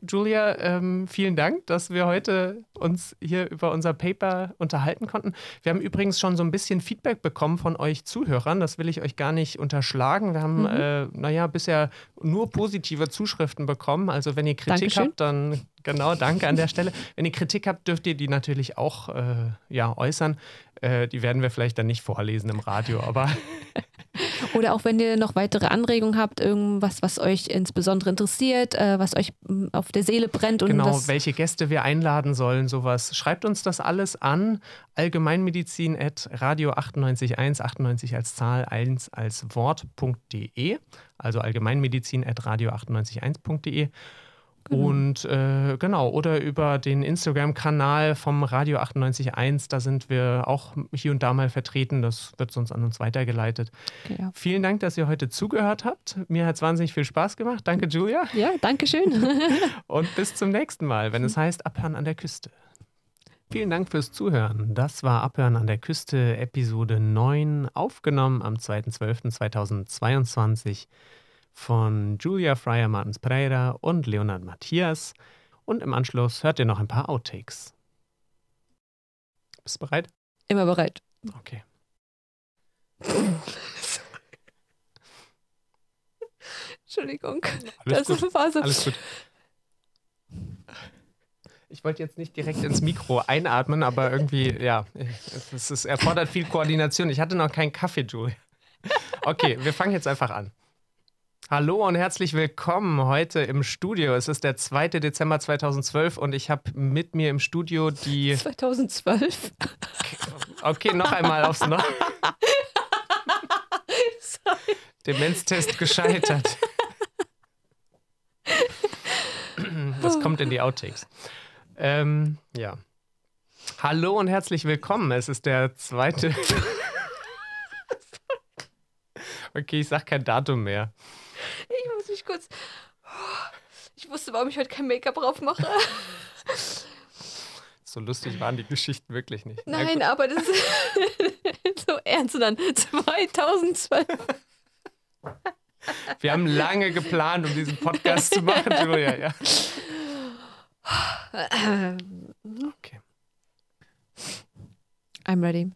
Julia, ähm, vielen Dank, dass wir heute uns hier über unser Paper unterhalten konnten. Wir haben übrigens schon so ein bisschen Feedback bekommen von euch Zuhörern. Das will ich euch gar nicht unterschlagen. Wir haben, Mhm. äh, naja, bisher nur positive Zuschriften bekommen. Also wenn ihr Kritik Dankeschön. habt, dann genau, danke an der Stelle. Wenn ihr Kritik habt, dürft ihr die natürlich auch äh, ja, äußern. Äh, die werden wir vielleicht dann nicht vorlesen im Radio, aber Oder auch wenn ihr noch weitere Anregungen habt, irgendwas, was euch insbesondere interessiert, äh, was euch mm, auf der Seele brennt und Genau, welche Gäste wir einladen sollen, sowas. Schreibt uns das alles an. Allgemeinmedizin at radio 98.1, 98 als Zahl, 1 als Wort.de. Also allgemeinmedizin at radio 98.1.de. Genau. Und äh, genau, oder über den Instagram-Kanal vom Radio 98.1, da sind wir auch hier und da mal vertreten. Das wird sonst an uns weitergeleitet. ja. Vielen Dank, dass ihr heute zugehört habt. Mir hat es wahnsinnig viel Spaß gemacht. Danke, Julia. ja, danke schön. Und bis zum nächsten Mal, wenn es heißt Abhören an der Küste. Vielen Dank fürs Zuhören. Das war Abhören an der Küste, Episode 9, aufgenommen am 2.12.2022 von Julia Fryer Martins Pereira und Leonard Matthias. Und im Anschluss hört ihr noch ein paar Outtakes. Bist du bereit? Immer bereit. Okay. Entschuldigung. Alles das gut. war so. Alles gut. Ich wollte jetzt nicht direkt ins Mikro einatmen, aber irgendwie, ja, es, ist, erfordert viel Koordination. Ich hatte noch keinen Kaffee, Julie. Okay, wir fangen jetzt einfach an. Hallo und herzlich willkommen heute im Studio. Es ist der 2. Dezember 2012 und ich habe mit mir im Studio die. 2012. Okay, noch einmal aufs Neue. Sorry. Demenztest gescheitert. Das kommt in die Outtakes. Ähm, ja. Hallo und herzlich willkommen. Es ist der zweite. Okay, ich sag kein Datum mehr. Ich muss mich kurz. Ich wusste, warum ich heute kein Make-up drauf mache. So lustig waren die Geschichten wirklich nicht. Nein, aber das ist so ernst. Und dann 2012. Wir haben lange geplant, um diesen Podcast zu machen, Julia. Ja. Okay. I'm ready.